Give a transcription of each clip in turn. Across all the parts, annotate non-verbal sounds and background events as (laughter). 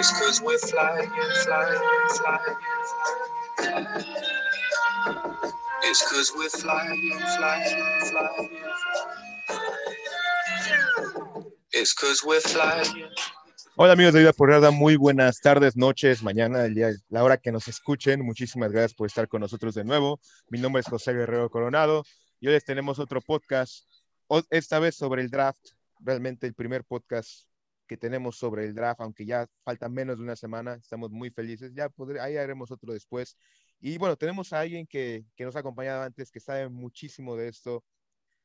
Cause we're flying, flying, flying. It's flying, flying, flying. It's cause we're flying. Hola amigos de Vida Porrada, muy buenas tardes, noches, mañana, el día, la hora que nos escuchen. Muchísimas gracias por estar con nosotros de nuevo. Mi nombre es José Guerrero Coronado y hoy les tenemos otro podcast, esta vez sobre el draft, realmente el primer podcast que tenemos sobre el draft, aunque ya falta menos de una semana, estamos muy felices, ya podré, ahí haremos otro después. Y bueno, tenemos a alguien que, que nos ha acompañado antes, que sabe muchísimo de esto,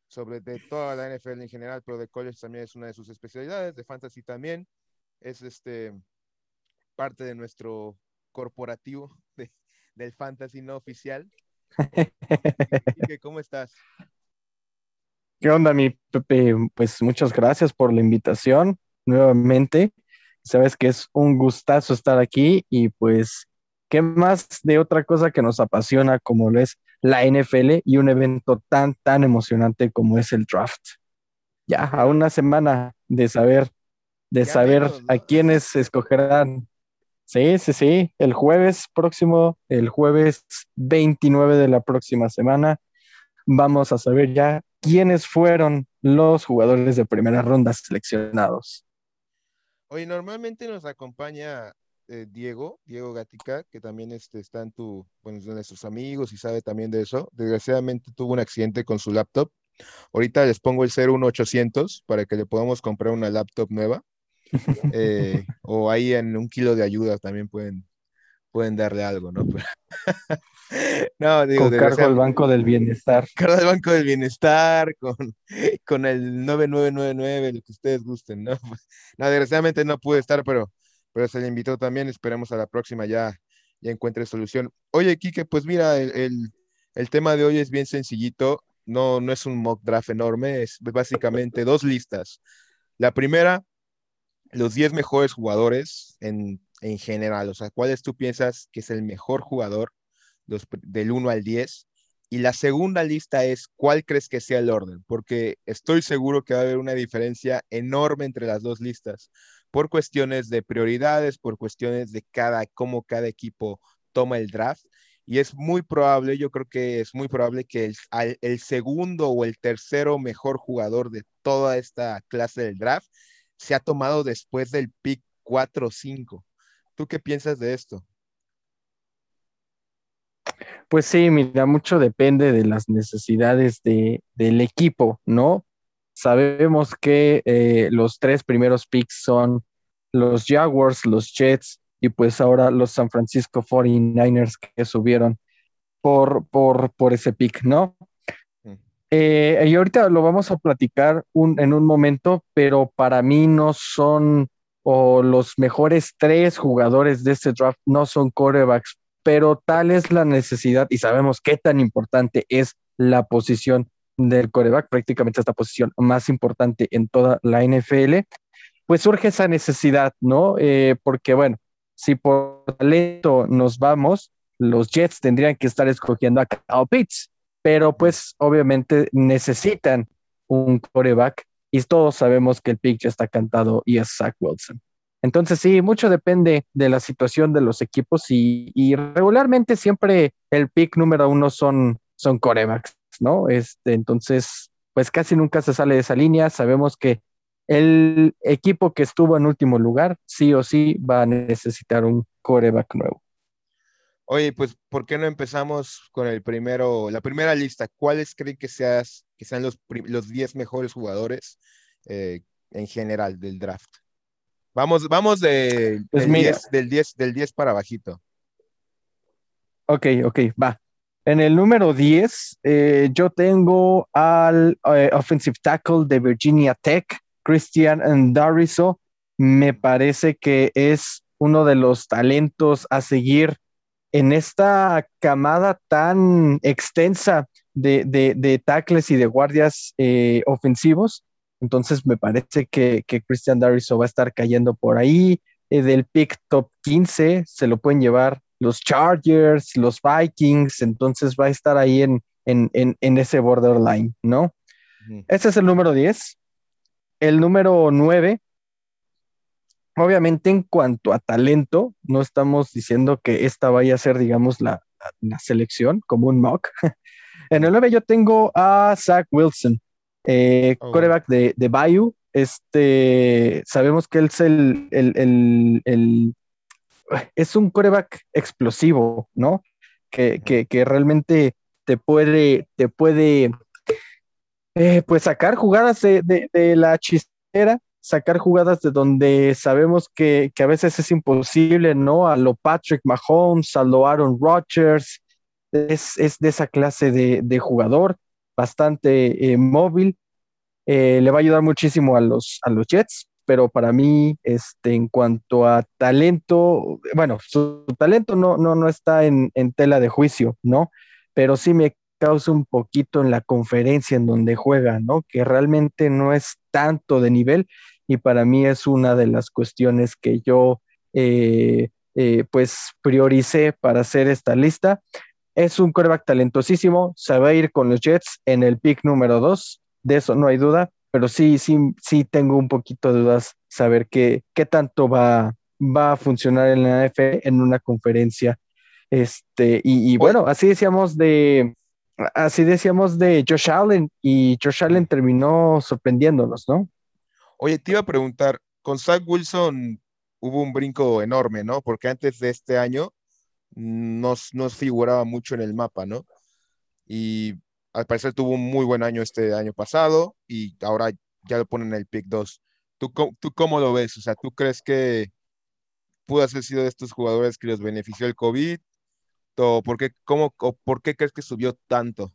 sobre de toda la NFL en general, pero de college también es una de sus especialidades, de fantasy también, es este parte de nuestro corporativo (laughs) de, del fantasy no oficial. (laughs) ¿Cómo estás? ¿Qué onda, mi Pepe? Pues muchas gracias por la invitación nuevamente. Sabes que es un gustazo estar aquí y pues, ¿qué más de otra cosa que nos apasiona como lo es la NFL y un evento tan, tan emocionante como es el draft? Ya, a una semana de saber, de saber a quiénes escogerán. Sí, sí, sí, el jueves próximo, el jueves 29 de la próxima semana, vamos a saber ya quiénes fueron los jugadores de primera ronda seleccionados. Oye, normalmente nos acompaña eh, Diego, Diego Gatica, que también este, está en tu, bueno, de nuestros amigos y sabe también de eso. Desgraciadamente tuvo un accidente con su laptop. Ahorita les pongo el 01800 para que le podamos comprar una laptop nueva. (laughs) Eh, o ahí en un kilo de ayuda también pueden, pueden darle algo, ¿no? (laughs) no, digo, con cargo al Banco del Bienestar. (laughs) Cargo al Banco del Bienestar, con, con el 9999, lo que ustedes gusten, ¿no? (laughs) No, desgraciadamente no pude estar, pero, pero se le invitó también. Esperemos a la próxima ya, ya encuentre solución. Oye, Kike, pues mira, el, el, tema de hoy es bien sencillito. No, no es un mock draft enorme, es básicamente dos listas. La primera, los 10 mejores jugadores en en general? O sea, ¿cuáles tú piensas que es el mejor jugador del 1 al 10? Y la segunda lista es, ¿cuál crees que sea el orden? Porque estoy seguro que va a haber una diferencia enorme entre las dos listas por cuestiones de prioridades, por cuestiones de cada, cómo cada equipo toma el draft. Y es muy probable, yo creo que es muy probable que el, segundo o el tercero mejor jugador de toda esta clase del draft se ha tomado después del pick 4 o 5. ¿Tú qué piensas de esto? Pues sí, mira, mucho depende de las necesidades de, del equipo, ¿no? Sabemos que eh, los tres primeros picks son los Jaguars, los Jets y pues ahora los San Francisco 49ers que subieron por, por, por ese pick, ¿no? Mm. Eh, y ahorita lo vamos a platicar en un momento, pero para mí no son o los mejores tres jugadores de este draft no son corebacks, pero tal es la necesidad y sabemos qué tan importante es la posición del coreback, prácticamente esta posición más importante en toda la NFL, pues surge esa necesidad, ¿no? Eh, porque bueno, si por talento nos vamos, los Jets tendrían que estar escogiendo a Kyle Pitts, pero pues obviamente necesitan un coreback y todos sabemos que el pick ya está cantado y es Zach Wilson. Entonces sí, mucho depende de la situación de los equipos y, regularmente siempre el pick número uno son, son corebacks, ¿no? Este, entonces, pues casi nunca se sale de esa línea. Sabemos que el equipo que estuvo en último lugar, sí o sí, va a necesitar un coreback nuevo. Oye, pues, ¿por qué no empezamos con el primero, la primera lista? ¿Cuáles creen que, seas, que sean los, los 10 mejores jugadores eh, en general del draft? Vamos, vamos de, pues del, 10, del, 10, para bajito. Ok, ok, va. En el número 10, eh, yo tengo al eh, offensive tackle de Virginia Tech, Christian Andarizo. Me parece que es uno de los talentos a seguir en esta camada tan extensa de, de, tackles y de guardias eh, ofensivos. Entonces me parece que, Christian Dariso va a estar cayendo por ahí. Eh, del pick top 15 se lo pueden llevar los Chargers, los Vikings, entonces va a estar ahí en, en, ese borderline, ¿no? Ese es el número 10. El número 9 Obviamente en cuanto a talento, no estamos diciendo que esta vaya a ser, digamos, la, la selección como un mock. (laughs) en el 9 yo tengo a Zach Wilson, eh, oh. coreback de, de Bayou. Este, sabemos que él es el, el, el, el es un coreback explosivo, ¿no? Que, que, que, realmente te puede, te puede eh, pues sacar jugadas de, de, de, la chistera, sacar jugadas de donde sabemos que, que, a veces es imposible, ¿no? A lo Patrick Mahomes, a lo Aaron Rodgers, es, es de esa clase de, de jugador, bastante eh, móvil, eh, le va a ayudar muchísimo a los, a los Jets, pero para mí, este, en cuanto a talento, bueno, su talento no, no, no está en, en tela de juicio, ¿no? Pero sí me causa un poquito en la conferencia en donde juega, ¿no? Que realmente no es tanto de nivel y para mí es una de las cuestiones que yo eh, pues prioricé para hacer esta lista. Es un quarterback talentosísimo, se va a ir con los Jets en el pick número 2, de eso no hay duda, pero sí, sí, sí tengo un poquito de dudas saber qué, qué tanto va, va a funcionar en la NFL en una conferencia. Este, y, y bueno, así decíamos de, así decíamos de Josh Allen y Josh Allen terminó sorprendiéndonos, ¿no? Oye, te iba a preguntar, con Zach Wilson hubo un brinco enorme, ¿no? Porque antes de este año nos, nos figuraba mucho en el mapa, ¿no? Y al parecer tuvo un muy buen año este año pasado y ahora ya lo ponen en el pick 2. ¿Tú, ¿Tú cómo lo ves? O sea, ¿tú crees que pudo haber sido de estos jugadores que los benefició el COVID? ¿O por qué, cómo, o por qué crees que subió tanto?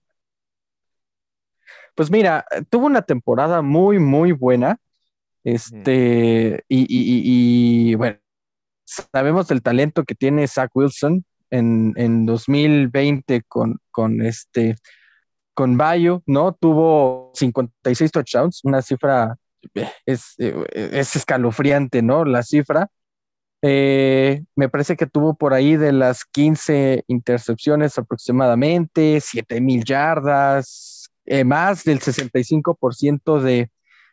Pues mira, tuvo una temporada muy, muy buena. Este, y, y, y, bueno, sabemos del talento que tiene Zach Wilson en, en 2020 con, con este con Bayo, ¿no? Tuvo 56 touchdowns, una cifra es, es escalofriante, ¿no? La cifra. Eh, me parece que tuvo por ahí de las 15 intercepciones aproximadamente, 7 mil yardas, eh, más del 65% de,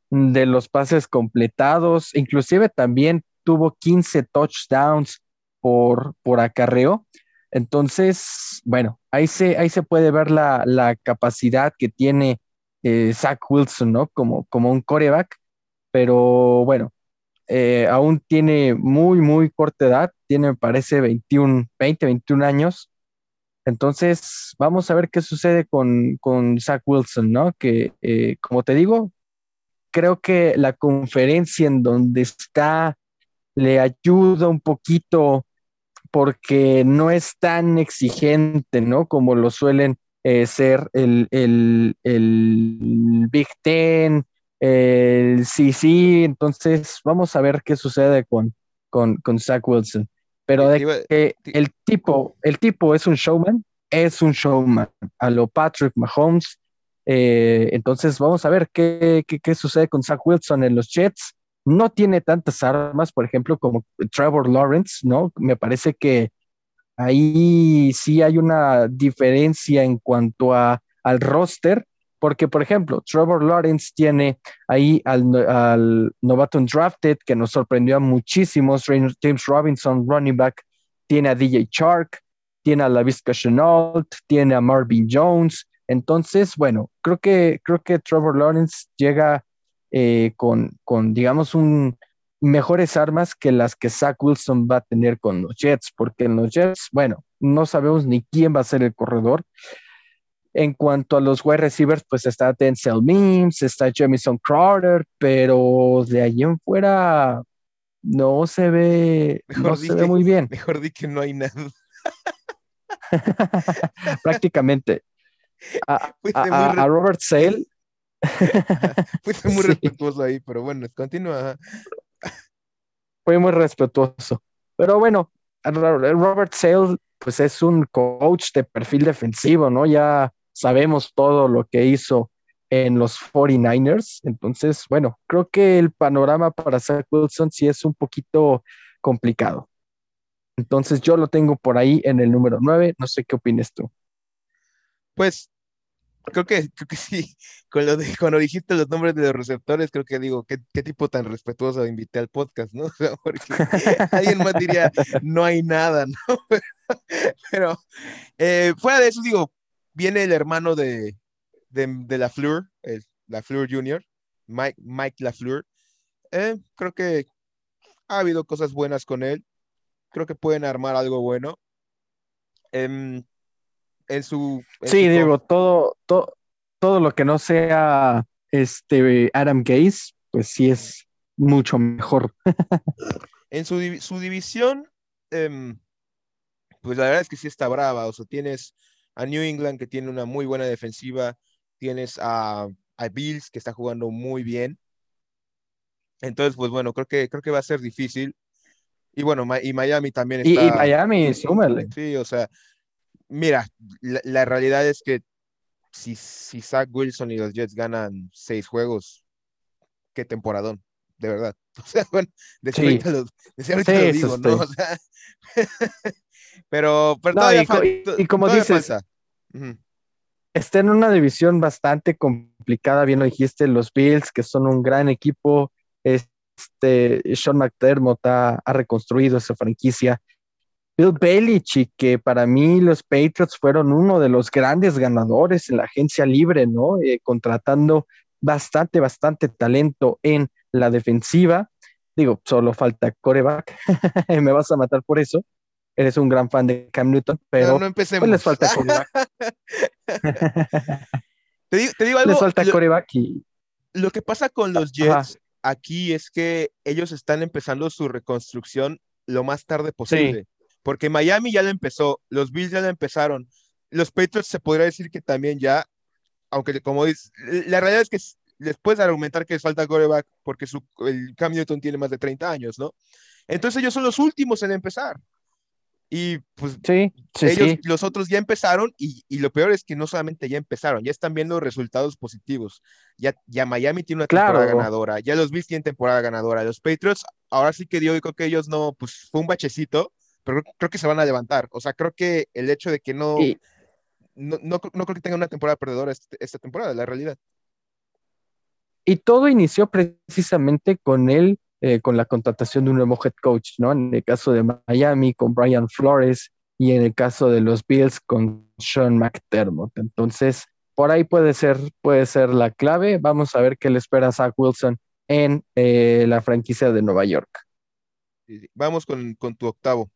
de los pases completados, inclusive también tuvo 15 touchdowns por, por acarreo. Entonces, bueno, ahí se, ahí se puede ver la, la capacidad que tiene eh, Zach Wilson, ¿no? Como, como un coreback, pero bueno, eh, aún tiene muy, muy corta edad, tiene, me parece, 21, 20, 21 años. Entonces, vamos a ver qué sucede con, con Zach Wilson, ¿no? Que, eh, como te digo, creo que la conferencia en donde está le ayuda un poquito porque no es tan exigente, ¿no? Como lo suelen eh, ser el, el, el, Big Ten, el CC. Entonces, vamos a ver qué sucede con, con, con Zach Wilson. Pero de que el tipo, el tipo es un showman, es un showman. A lo Patrick Mahomes. Eh, entonces, vamos a ver qué, qué, qué sucede con Zach Wilson en los Jets no tiene tantas armas, por ejemplo, como Trevor Lawrence, ¿no? Me parece que ahí sí hay una diferencia en cuanto a, al roster, porque, por ejemplo, Trevor Lawrence tiene ahí al, al novato drafted que nos sorprendió a muchísimos, James Robinson, running back, tiene a DJ Chark, tiene a Lavisca Chenault, tiene a Marvin Jones. Entonces, bueno, creo que, creo que Trevor Lawrence llega eh, con, con, digamos, un, mejores armas que las que Zach Wilson va a tener con los Jets, porque en los Jets, bueno, no sabemos ni quién va a ser el corredor. En cuanto a los wide receivers, pues está Denzel Mims, está Jamison Crowder, pero de allí en fuera no se ve, no se ve muy bien. (laughs) Mejor di que no hay nada. (laughs) Prácticamente. A, a Robert Sale (laughs) Fuiste muy respetuoso ahí, pero bueno, continúa. (laughs) Fue muy respetuoso. Pero bueno, Robert Sale, pues es un coach de perfil defensivo, ¿no? Ya sabemos todo lo que hizo en los 49ers. Entonces, bueno, creo que el panorama para Zach Wilson sí es un poquito complicado. Entonces, yo lo tengo por ahí en el número 9. No sé qué opinas tú. Pues creo que, creo que sí, (laughs) con lo cuando dijiste los nombres de los receptores, creo que digo, qué, tipo tan respetuoso invité al podcast, ¿no? (laughs) porque alguien más diría, no hay nada, (laughs) ¿no? Pero, eh, fuera de eso, digo, viene el hermano de, de, de LaFleur, el LaFleur Jr., Mike, Mike LaFleur. Eh, creo que ha habido cosas buenas con él. Creo que pueden armar algo bueno. Em, en su. sí, Diego, todo, todo, todo lo que no sea este Adam Gaze, pues sí es mucho mejor. (laughs) en su, su división, em, pues la verdad es que sí está brava. O sea, tienes a New England que tiene una muy buena defensiva, tienes a, a Bills que está jugando muy bien. Entonces, pues bueno, creo que, creo que va a ser difícil. Y bueno, y Miami también está. Y, Miami, súmale. Sí, o sea, mira, la, realidad es que si, si Zach Wilson y los Jets ganan seis juegos, qué temporadón, de verdad. (laughs) O sea, bueno, de sí. lo, lo digo, ¿no? (laughs) O sea, pero, pero todavía y, y, como dices, está en una división bastante complicada, bien lo dijiste, los Bills, que son un gran equipo, este, Sean McDermott ha, reconstruido esa franquicia. Bill Belichick, que para mí los Patriots fueron uno de los grandes ganadores en la agencia libre, ¿no? Eh, contratando bastante, bastante talento en la defensiva. Digo, solo falta coreback. (laughs) Me vas a matar por eso. Eres un gran fan de Cam Newton, pero no, no empecemos. Pues les falta coreback. (laughs) te, digo, algo. Les falta coreback y. Lo que pasa con los Jets aquí es que ellos están empezando su reconstrucción lo más tarde posible. Porque Miami ya lo empezó, los Bills ya lo empezaron, los Patriots se podría decir que también ya, aunque como dices, la realidad es que después de argumentar que les falta coreback porque su, el Cam Newton tiene más de 30 años, ¿no? Entonces ellos son los últimos en empezar. Y pues sí, ellos, los otros ya empezaron y, y, lo peor es que no solamente ya empezaron, ya están viendo resultados positivos. Ya, ya Miami tiene una temporada ganadora, ya los Bills tienen temporada ganadora, los Patriots, ahora sí que dio y creo que ellos no, pues fue un bachecito, pero creo que se van a levantar. O sea, creo que el hecho de que no, no, no, creo que tengan una temporada perdedora este, esta temporada, la realidad. Y todo inició precisamente con él eh, con la contratación de un nuevo head coach, ¿no? En el caso de Miami con Brian Flores y en el caso de los Bills con Sean McDermott. Entonces, por ahí puede ser, puede ser la clave. Vamos a ver qué le espera a Zach Wilson en eh, la franquicia de Nueva York. Vamos con, con tu octavo.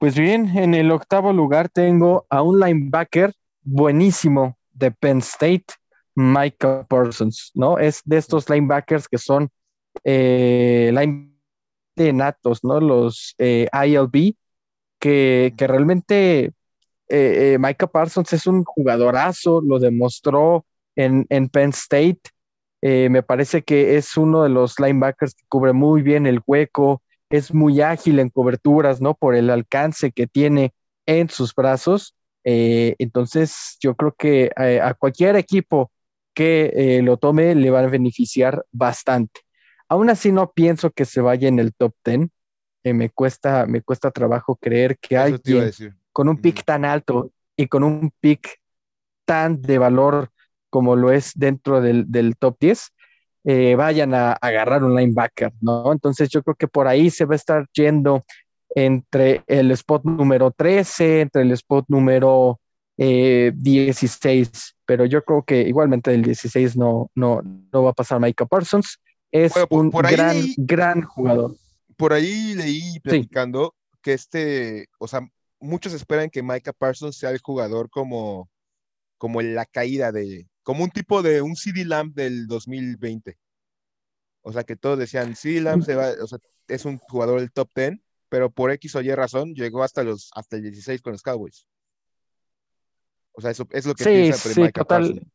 Pues bien, en el octavo lugar tengo a un linebacker buenísimo de Penn State, Micah Parsons, ¿no? Es de estos linebackers que son eh, natos, ¿no? Los eh, ILB, que, que realmente eh, eh, Micah Parsons es un jugadorazo, lo demostró en, en Penn State. me parece que es uno de los linebackers que cubre muy bien el hueco, es muy ágil en coberturas, ¿no? Por el alcance que tiene en sus brazos. entonces, yo creo que a cualquier equipo que eh, lo tome le va a beneficiar bastante. Aún así no pienso que se vaya en el top 10. Eh, me, cuesta, me cuesta trabajo creer que alguien con un pick tan alto y con un pick tan de valor como lo es dentro del, top 10, eh, vayan a, agarrar un linebacker, ¿no? Entonces yo creo que por ahí se va a estar yendo entre el spot número 13, entre el spot número 16 pero yo creo que igualmente el 16 no, no, no va a pasar Micah Parsons. Es un gran, gran jugador. Por ahí leí platicando que este, o sea, muchos esperan que Micah Parsons sea el jugador como, como la caída de, como un tipo de un CD Lamb del 2020. O sea, que todos decían, CD Lamb se va, o sea, es un jugador del top 10, pero por X o Y razón llegó hasta, los, hasta el 16 con los Cowboys. O sea, eso es lo que sí, piensa sí, total.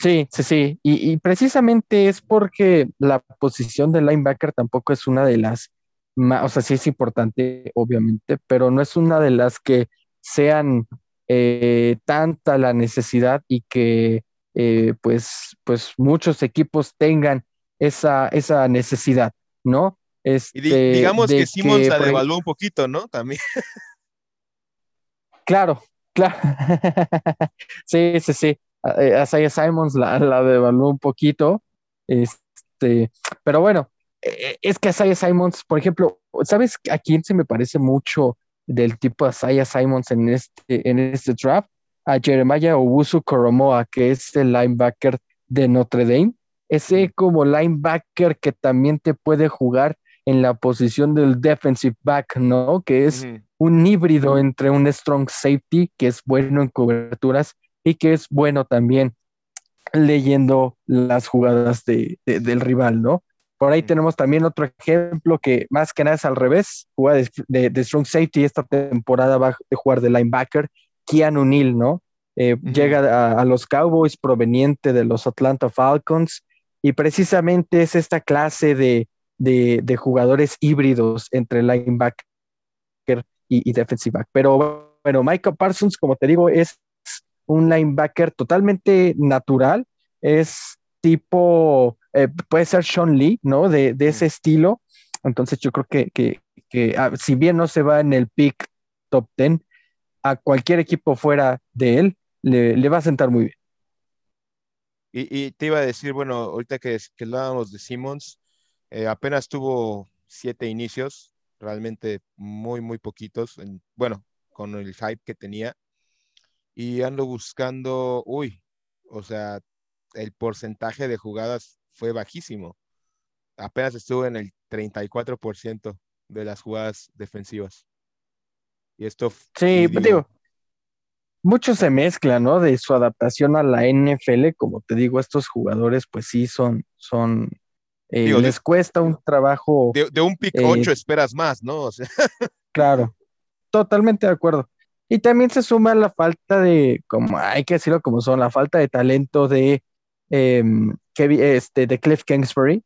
Sí, sí, sí. Y, precisamente es porque la posición de linebacker tampoco es una de las más, o sea, sí es importante, obviamente, pero no es una de las que sean eh, tanta la necesidad y que eh, pues, pues muchos equipos tengan esa, esa necesidad, ¿no? y digamos que Simmons la devaluó un poquito, ¿no? También. (laughs) Claro, Claro. (laughs) sí, sí, sí. Asaya Simons la, la devaluó un poquito. Este, pero bueno, eh, es que Asaya Simons, por ejemplo, ¿sabes a quién se me parece mucho del tipo Asaya Simons en este, en este draft? A Jeremiah Obusu Koromoa, que es el linebacker de Notre Dame. Ese como linebacker que también te puede jugar en la posición del defensive back, ¿no? Que es un híbrido entre un strong safety, que es bueno en coberturas, y que es bueno también leyendo las jugadas de, del rival, ¿no? Por ahí tenemos también otro ejemplo que más que nada es al revés, juega de, strong safety, esta temporada va a jugar de linebacker, Keanu Neal, ¿no? Eh, llega a, los Cowboys proveniente de los Atlanta Falcons y precisamente es esta clase de, de jugadores híbridos entre linebacker y, defensive back. Pero bueno, Michael Parsons, como te digo, es un linebacker totalmente natural, es tipo, eh, puede ser Sean Lee, ¿no? De, ese estilo. Entonces yo creo que, ah, si bien no se va en el pick top 10, a cualquier equipo fuera de él le, va a sentar muy bien. Y, te iba a decir, bueno, ahorita que, que hablábamos de Simmons, eh, apenas tuvo siete inicios, realmente muy, muy poquitos, bueno, con el hype que tenía. Y ando buscando, uy, o sea, el porcentaje de jugadas fue bajísimo. Apenas estuvo en el 34% de las jugadas defensivas. Y esto... Sí, digo, mucho se mezcla, ¿no? De su adaptación a la NFL, como te digo, estos jugadores pues sí son, son eh, les cuesta un trabajo. De, un pick 8 eh, esperas más, ¿no? (laughs) claro, totalmente de acuerdo. Y también se suma la falta de, como hay que decirlo como son, la falta de talento de, em, este, de Cliff Kingsbury.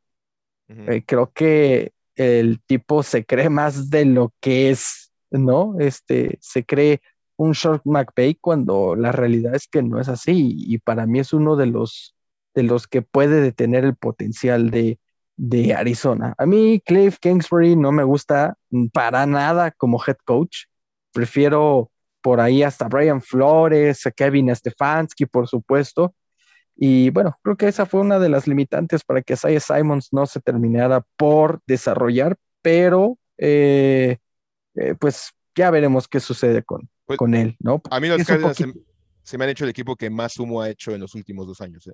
Eh, creo que el tipo se cree más de lo que es, ¿no? Este, se cree un short McVay cuando la realidad es que no es así. Y para mí es uno de los, de los que puede detener el potencial de, de Arizona. A mí Cliff Kingsbury no me gusta para nada como head coach. Prefiero por ahí hasta Brian Flores, a Kevin Stefanski, por supuesto. Y bueno, creo que esa fue una de las limitantes para que Isaiah Simons no se terminara por desarrollar, pero eh, eh, pues ya veremos qué sucede con, pues, con él, ¿no? A mí los Cardinals se, me han hecho el equipo que más humo ha hecho en los últimos dos años. ¿eh?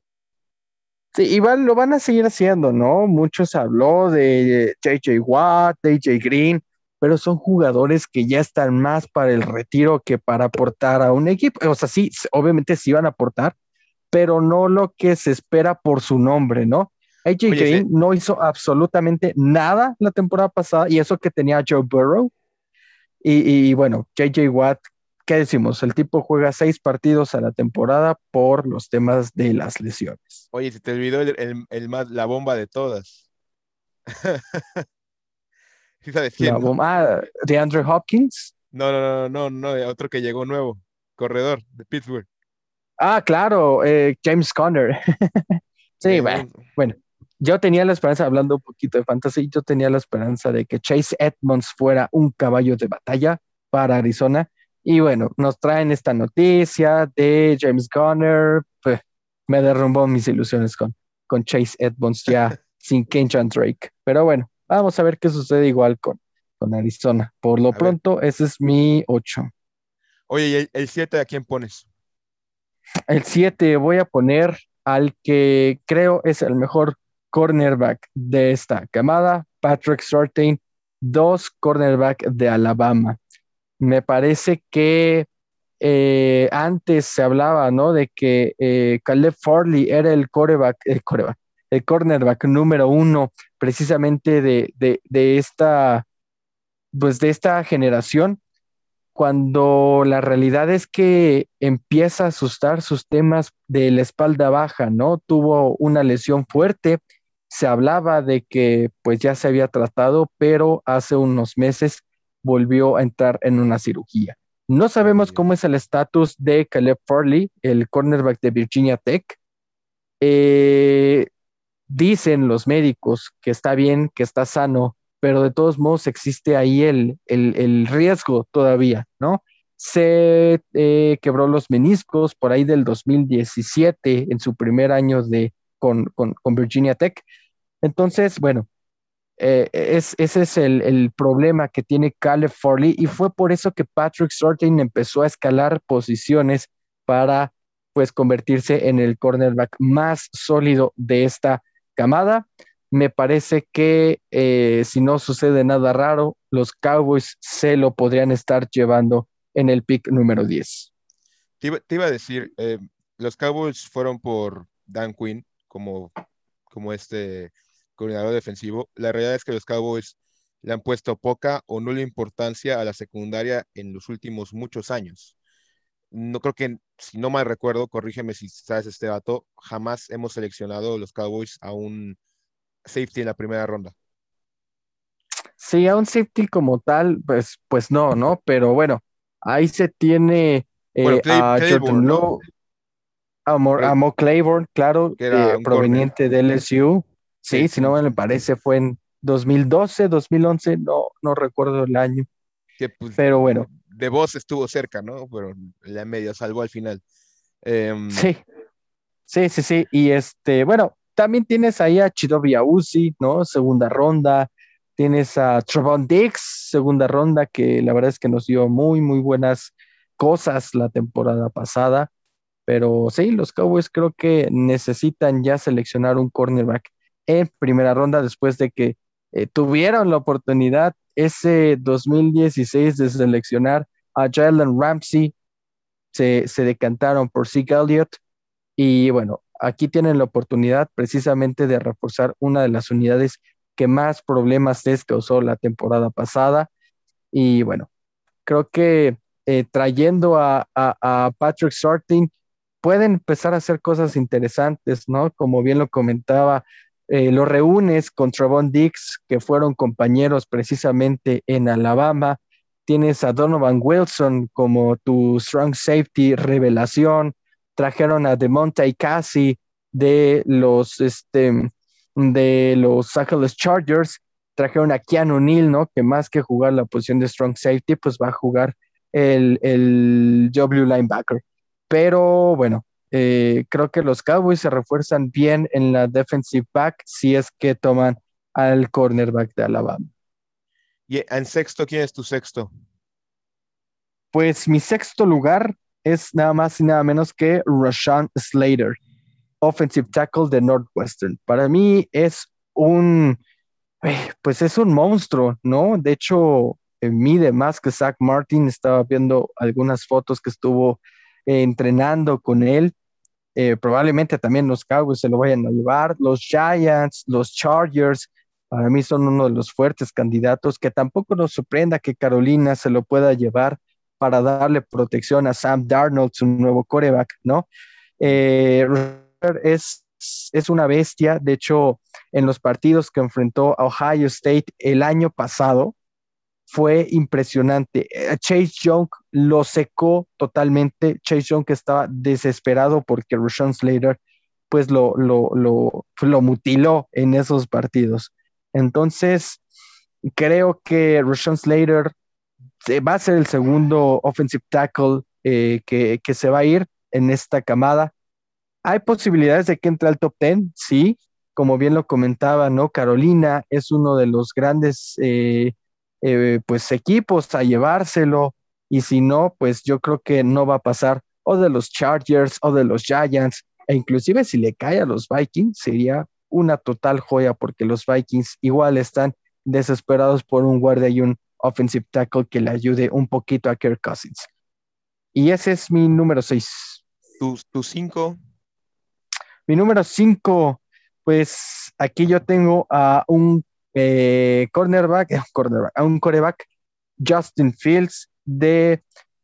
Sí, igual lo van a seguir haciendo, ¿no? Muchos habló de JJ Watt, AJ Green, pero son jugadores que ya están más para el retiro que para aportar a un equipo. O sea, sí, obviamente sí van a aportar, pero no lo que se espera por su nombre, ¿no? AJ Green no hizo absolutamente nada la temporada pasada y eso que tenía Joe Burrow. Y, y bueno, JJ Watt ¿qué decimos? El tipo juega seis partidos a la temporada por los temas de las lesiones. Oye, se te olvidó el, más, la bomba de todas. (laughs) ¿Sí sabes quién? La bomba, ah, de Andrew Hopkins. No, no, no, no, no, otro que llegó nuevo, corredor de Pittsburgh. Ah, claro, eh, James Conner. (laughs) sí, bueno, bueno, yo tenía la esperanza, hablando un poquito de fantasy, yo tenía la esperanza de que Chase Edmonds fuera un caballo de batalla para Arizona y bueno, nos traen esta noticia de James Conner. Pues, me derrumbó mis ilusiones con, con Chase Edmonds ya (laughs) sin Kenchan Drake. Pero bueno, vamos a ver qué sucede igual con, con Arizona. Por lo pronto, ese es mi 8. Oye, ¿y el 7 a quién pones? El 7 voy a poner al que creo es el mejor cornerback de esta camada, Patrick Surtain, dos cornerback de Alabama. Me parece que eh, antes se hablaba, ¿no? De que eh, Caleb Farley era el coreback, el coreback, el cornerback número uno, precisamente de, de, esta, pues de esta generación, cuando la realidad es que empieza a asustar sus temas de la espalda baja, ¿no? Tuvo una lesión fuerte, se hablaba de que pues ya se había tratado, pero hace unos meses volvió a entrar en una cirugía. No sabemos cómo es el estatus de Caleb Farley, el cornerback de Virginia Tech. Eh, dicen los médicos que está bien, que está sano, pero de todos modos existe ahí el, el, riesgo todavía, ¿no? se eh, quebró los meniscos por ahí del 2017, en su primer año de, con, con, Virginia Tech. Entonces, bueno, eh, es, ese es el, el, problema que tiene Caleb Farley y fue por eso que Patrick Sorting empezó a escalar posiciones para pues convertirse en el cornerback más sólido de esta camada. Me parece que eh, si no sucede nada raro, los Cowboys se lo podrían estar llevando en el pick número 10. Te iba, a decir, eh, los Cowboys fueron por Dan Quinn como, como este coordinador defensivo. La realidad es que los Cowboys le han puesto poca o nula importancia a la secundaria en los últimos muchos años. No creo que, si no mal recuerdo, corrígeme si sabes este dato, jamás hemos seleccionado los Cowboys a un safety en la primera ronda. Sí, a un safety como tal, pues, pues no, ¿no? Pero bueno, Ahí se tiene eh, a Jordan Lowe, a, Mo, Claiborne, claro, eh, proveniente de LSU. Sí, si no me parece, fue en 2012, 2011, no, no recuerdo el año. Pues, pero bueno. De voz estuvo cerca, ¿no? Pero la media salvó al final. Em, sí, sí, sí, sí. Y este, bueno, también tienes ahí a Chidobi Uzi, ¿no? Segunda ronda. Tienes a Trevon Dix, segunda ronda, que la verdad es que nos dio muy, muy buenas cosas la temporada pasada. Pero sí, los Cowboys creo que necesitan ya seleccionar un cornerback en primera ronda después de que eh, tuvieron la oportunidad ese 2016 de seleccionar a Jalen Ramsey. Se, se decantaron por Zeke Elliott. Y bueno, aquí tienen la oportunidad precisamente de reforzar una de las unidades que más problemas les causó la temporada pasada. Y bueno, creo que eh, trayendo a, Patrick Sartin pueden empezar a hacer cosas interesantes, ¿no? Como bien lo comentaba, eh, lo reúnes con Trevon Dix, que fueron compañeros precisamente en Alabama. Tienes a Donovan Wilson como tu strong safety revelación. Trajeron a DeMonte Cassie de los, este, de Los Angeles Chargers. Trajeron a Keanu Neal, ¿no? Que más que jugar la posición de strong safety, pues va a jugar el, el W linebacker. Pero bueno, eh, creo que los Cowboys se refuerzan bien en la defensive back si es que toman al cornerback de Alabama. ¿Y en sexto quién es tu sexto? Pues mi sexto lugar es nada más y nada menos que Rashawn Slater offensive tackle de Northwestern. Para mí es un, eh, pues es un monstruo, ¿no? De hecho, eh, mide más que Zach Martin. Estaba viendo algunas fotos que estuvo eh, entrenando con él. probablemente también los Cowboys se lo vayan a llevar. Los Giants, los Chargers, para mí son uno de los fuertes candidatos. Que tampoco nos sorprenda que Carolina se lo pueda llevar para darle protección a Sam Darnold, su nuevo coreback, ¿no? es, es una bestia. De hecho, en los partidos que enfrentó a Ohio State el año pasado, fue impresionante. Eh, Chase Young lo secó totalmente. Chase Young estaba desesperado porque Rashawn Slater pues lo, lo, lo, lo, mutiló en esos partidos. Entonces, creo que Rashawn Slater va a ser el segundo offensive tackle eh, que, que, se va a ir en esta camada. Hay posibilidades de que entre al top 10, sí, como bien lo comentaba, ¿no? Carolina es uno de los grandes eh, eh, pues equipos a llevárselo y si no, pues yo creo que no va a pasar o de los Chargers o de los Giants e inclusive si le cae a los Vikings sería una total joya porque los Vikings igual están desesperados por un guardia y un offensive tackle que le ayude un poquito a Kirk Cousins. Y ese es mi número 6. ¿Tu 5? Mi número 5, pues aquí yo tengo a un eh, cornerback, eh, (laughs) cornerback, a un coreback, Justin Fields de,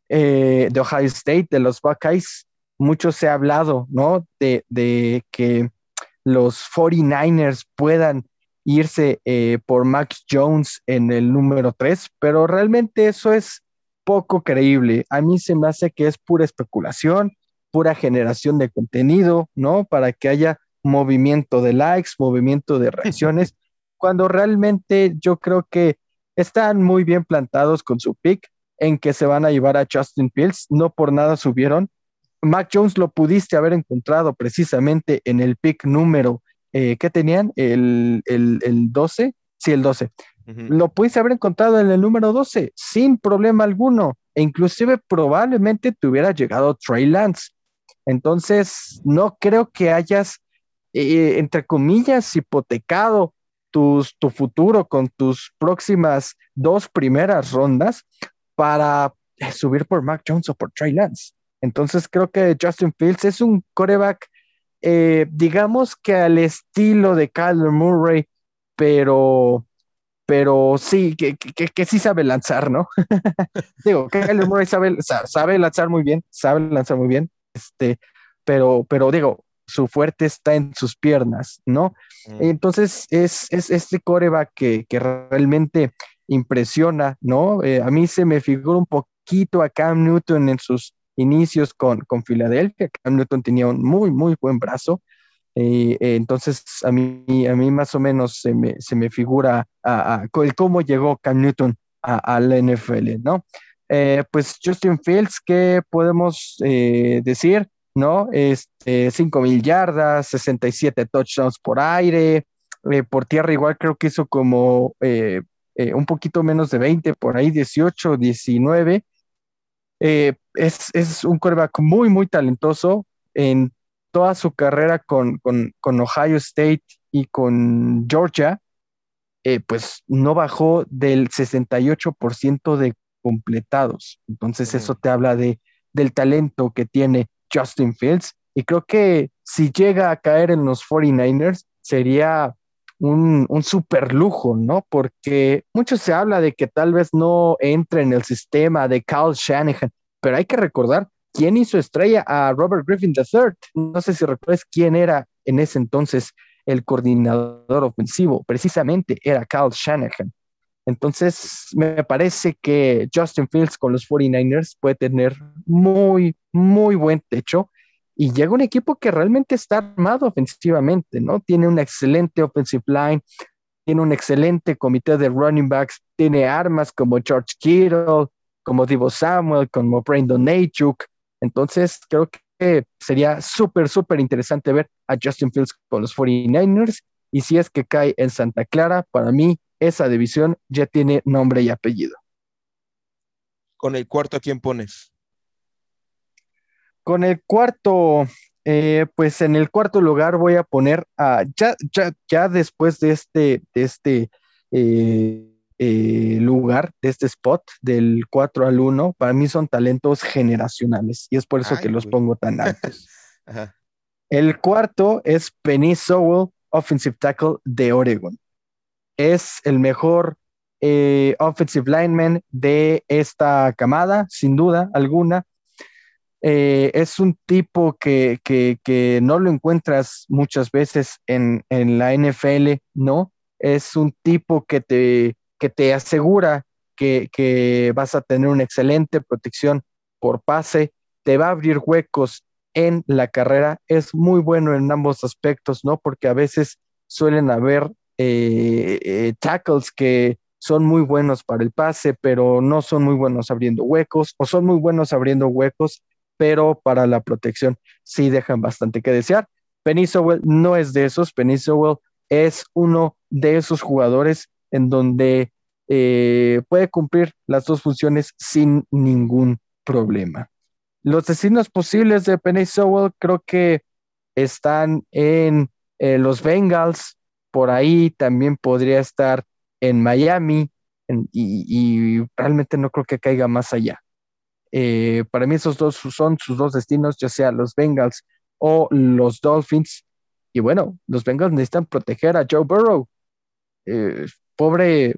eh, de Ohio State, de los Buckeyes. Mucho se ha hablado, ¿no? De, de que los 49ers puedan irse por Max Jones en el número 3, pero realmente eso es poco creíble. A mí se me hace que es pura especulación pura generación de contenido, ¿no? Para que haya movimiento de likes, movimiento de reacciones, (laughs) cuando realmente yo creo que están muy bien plantados con su pick. en que se van a llevar a Justin Fields, no por nada subieron. Mac Jones lo pudiste haber encontrado precisamente en el pick número, eh, ¿qué tenían? El, el, el 12, sí, el 12. Lo pudiste haber encontrado en el número 12 sin problema alguno e inclusive probablemente te hubiera llegado Trey Lance. Entonces, no creo que hayas, eh, entre comillas, hipotecado tus, tu futuro con tus próximas dos primeras rondas para eh, subir por Mac Jones o por Trey Lance. Entonces, creo que Justin Fields es un coreback, eh, digamos que al estilo de Kyler Murray, pero pero sí, que, que, sí sabe lanzar, ¿no? (laughs) Digo, Kyler Murray sabe, sabe lanzar muy bien, sabe lanzar muy bien, este, pero, pero digo, su fuerte está en sus piernas, ¿no? Mm. Entonces, es, es este coreback que, que realmente impresiona, ¿no? Eh, a mí se me figura un poquito a Cam Newton en sus inicios con, con Filadelfia. Cam Newton tenía un muy, muy buen brazo, eh, entonces, a mí, a mí más o menos se me, se me figura a, cómo llegó Cam Newton a, la NFL, ¿no? Eh, pues Justin Fields, ¿qué podemos eh, decir? ¿No? Este, 5 mil yardas, 67 touchdowns por aire, por tierra igual creo que hizo como un poquito menos de 20, por ahí 18, 19. Es, es un quarterback muy, muy talentoso. En toda su carrera con, Ohio State y con Georgia, eh, pues no bajó del 68% de completados. Entonces eso te habla de, del talento que tiene Justin Fields. Y creo que si llega a caer en los 49ers, sería un, super lujo, ¿no? Porque mucho se habla de que tal vez no entre en el sistema de Kyle Shanahan, pero hay que recordar ¿Quién hizo estrella a Robert Griffin III? No sé si recuerdas quién era en ese entonces el coordinador ofensivo. Precisamente era Kyle Shanahan. Entonces, me parece que Justin Fields con los 49ers puede tener muy, muy buen techo y llega un equipo que realmente está armado ofensivamente, ¿no? Tiene una excelente offensive line, tiene un excelente comité de running backs, tiene armas como George Kittle, como Divo Samuel, como Brandon Ayuk, entonces, creo que sería súper, súper interesante ver a Justin Fields con los 49ers. Y si es que cae en Santa Clara, para mí esa división ya tiene nombre y apellido. Con el cuarto, ¿a quién pones? Con el cuarto, eh, pues en el cuarto lugar voy a poner a, ya, ya, ya después de este, de este eh, eh, lugar, de este spot, del 4 al 1, para mí son talentos generacionales y es por eso que los pongo tan (laughs) altos. El cuarto es Penny Sowell, offensive tackle de Oregon. Es el mejor eh, offensive lineman de esta camada, sin duda alguna. Eh, es un tipo que, que, no lo encuentras muchas veces en, en la NFL, ¿no? Es un tipo que te, que te asegura que, vas a tener una excelente protección por pase, te va a abrir huecos en la carrera, es muy bueno en ambos aspectos, ¿no? Porque a veces suelen haber eh, eh, tackles que son muy buenos para el pase, pero no son muy buenos abriendo huecos, o son muy buenos abriendo huecos, pero para la protección sí dejan bastante que desear. Penny Sowell no es de esos, Penny Sowell es uno de esos jugadores en donde eh, puede cumplir las dos funciones sin ningún problema. Los destinos posibles de Penny Sowell creo que están en eh, los Bengals, por ahí también podría estar en Miami y, realmente no creo que caiga más allá. Eh, para mí esos dos son sus dos destinos, ya sea los Bengals o los Dolphins. Y bueno, los Bengals necesitan proteger a Joe Burrow. pobre,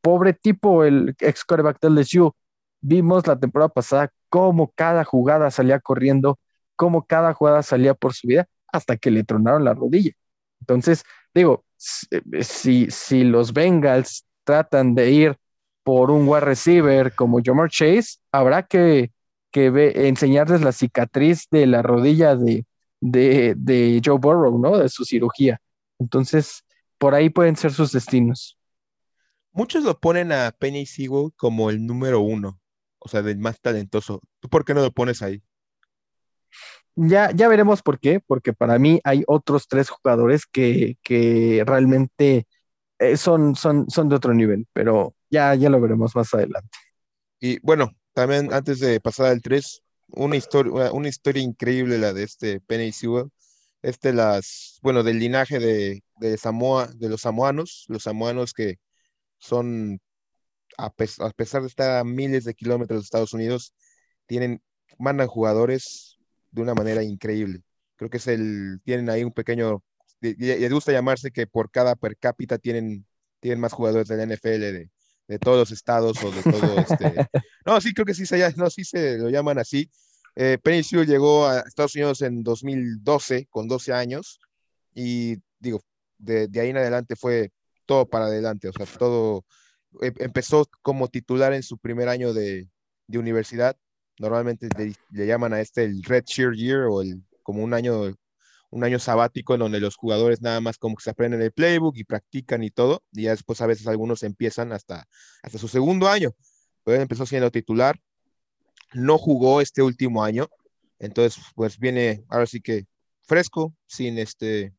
pobre tipo, el ex coreback del LSU. Vimos la temporada pasada cómo cada jugada salía corriendo, cómo cada jugada salía por su vida, hasta que le tronaron la rodilla. Entonces, digo, si, eh, si los Bengals tratan de ir por un wide receiver como Jamar Chase, habrá que, enseñarles la cicatriz de la rodilla de, de, de Joe Burrow, ¿no? De su cirugía. Entonces, por ahí pueden ser sus destinos. Muchos lo ponen a Penny Sewell como el número uno. o sea, del más talentoso. ¿Tú por qué no lo pones ahí? Ya, ya veremos por qué, porque para mí hay otros tres jugadores que, que realmente eh, son, son, son de otro nivel, pero ya, ya lo veremos más adelante. Y bueno, también antes de pasar al 3, una historia, una historia increíble la de este Penny Sewell. Este, las, bueno, del linaje de, de Samoa, de los samoanos, los samoanos que son, a, a pesar de estar a miles de kilómetros de Estados Unidos, tienen, mandan jugadores de una manera increíble. Creo que es el, tienen ahí un pequeño, les gusta llamarse que por cada per cápita tienen, tienen más jugadores de la NFL de, de todos los estados o de todo este. (laughs) No, sí, creo que sí se, no, sí se lo llaman así. Eh, Penny Sewell llegó a Estados Unidos en 2012 con 12 años y digo, de, de ahí en adelante fue todo para adelante, o sea, todo em, empezó como titular en su primer año de, de universidad. Normalmente le, le, llaman a este el Red Sheer Year o el, como un año un año sabático en donde los jugadores nada más como que se aprenden el playbook y practican y todo, y ya después a veces algunos empiezan hasta, hasta su segundo año. Él empezó siendo titular, no jugó este último año, entonces pues viene ahora sí que fresco, sin, este,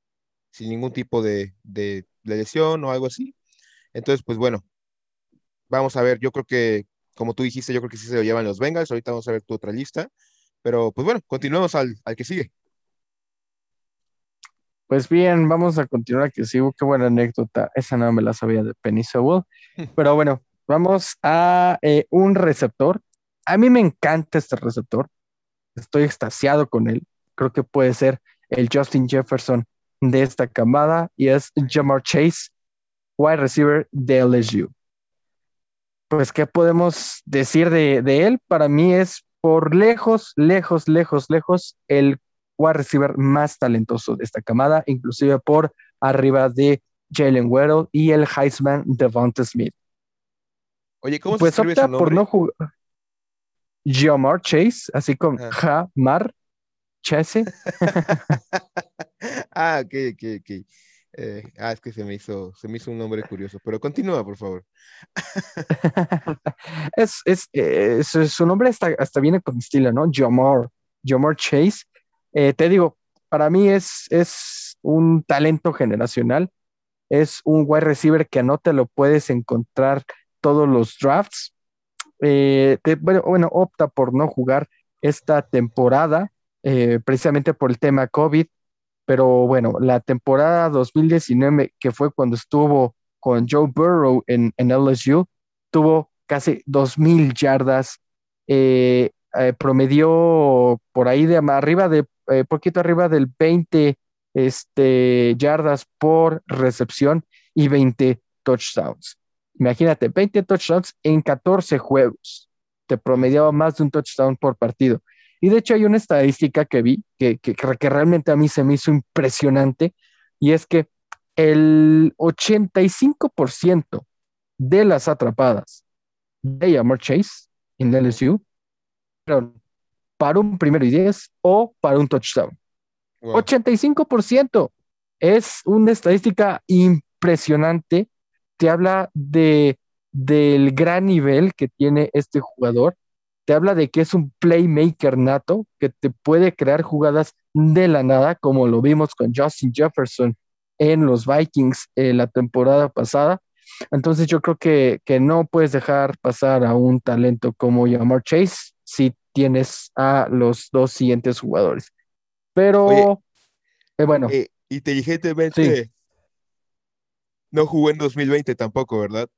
sin ningún tipo de, de, de lesión o algo así. Entonces pues bueno, vamos a ver, yo creo que como tú dijiste, yo creo que sí se lo llevan los Bengals, ahorita vamos a ver tu otra lista, pero pues bueno, continuemos al, al que sigue. Pues bien, vamos a continuar que sigo. Qué buena anécdota. Esa no me la sabía de Penny Sewell. (laughs) Pero bueno, vamos a eh, un receptor. A mí me encanta este receptor. Estoy extasiado con él. Creo que puede ser el Justin Jefferson de esta camada y es Jamar Chase, wide receiver de LSU. Pues, ¿qué podemos decir de, de él? Para mí es por lejos, lejos, lejos, lejos el wide receiver más talentoso de esta camada, inclusive por arriba de Jalen Waddle y el Heisman Devonta Smith. Oye, ¿cómo pues se opta por no jugar. Jamar Chase, así como Ah. Jamar Chase. (laughs) ah, ok, ok, ok. Eh, ah, es que se me hizo, se me hizo un nombre curioso, pero continúa, por favor. (laughs) es, es, eh, su, su nombre hasta, hasta viene con estilo, ¿no? Jamar, Jamar Chase. Eh, te digo, para mí es, es un talento generacional, es un wide receiver que no te lo puedes encontrar todos los drafts. Eh, bueno, opta por no jugar esta temporada, eh, precisamente por el tema COVID, pero bueno, la temporada 2019, que fue cuando estuvo con Joe Burrow en, LSU, tuvo casi 2.000 yardas, promedió por ahí de arriba de, eh, poquito arriba del 20 este, yardas por recepción y 20 touchdowns. Imagínate, 20 touchdowns en 14 juegos. Te promediaba más de un touchdown por partido. Y de hecho hay una estadística que vi que, realmente a mí se me hizo impresionante y es que el 85% de las atrapadas de Jamar Chase en LSU fueron para un primero y 10 o para un touchdown. Wow. 85% es una estadística impresionante. Te habla de, del gran nivel que tiene este jugador. Te habla de que es un playmaker nato que te puede crear jugadas de la nada, como lo vimos con Justin Jefferson en los Vikings eh, la temporada pasada. Entonces yo creo que, que, no puedes dejar pasar a un talento como Jamar Chase si tienes a los dos siguientes jugadores. Pero, Oye, eh, bueno. Eh, inteligentemente sí. no jugó en 2020 tampoco, ¿verdad?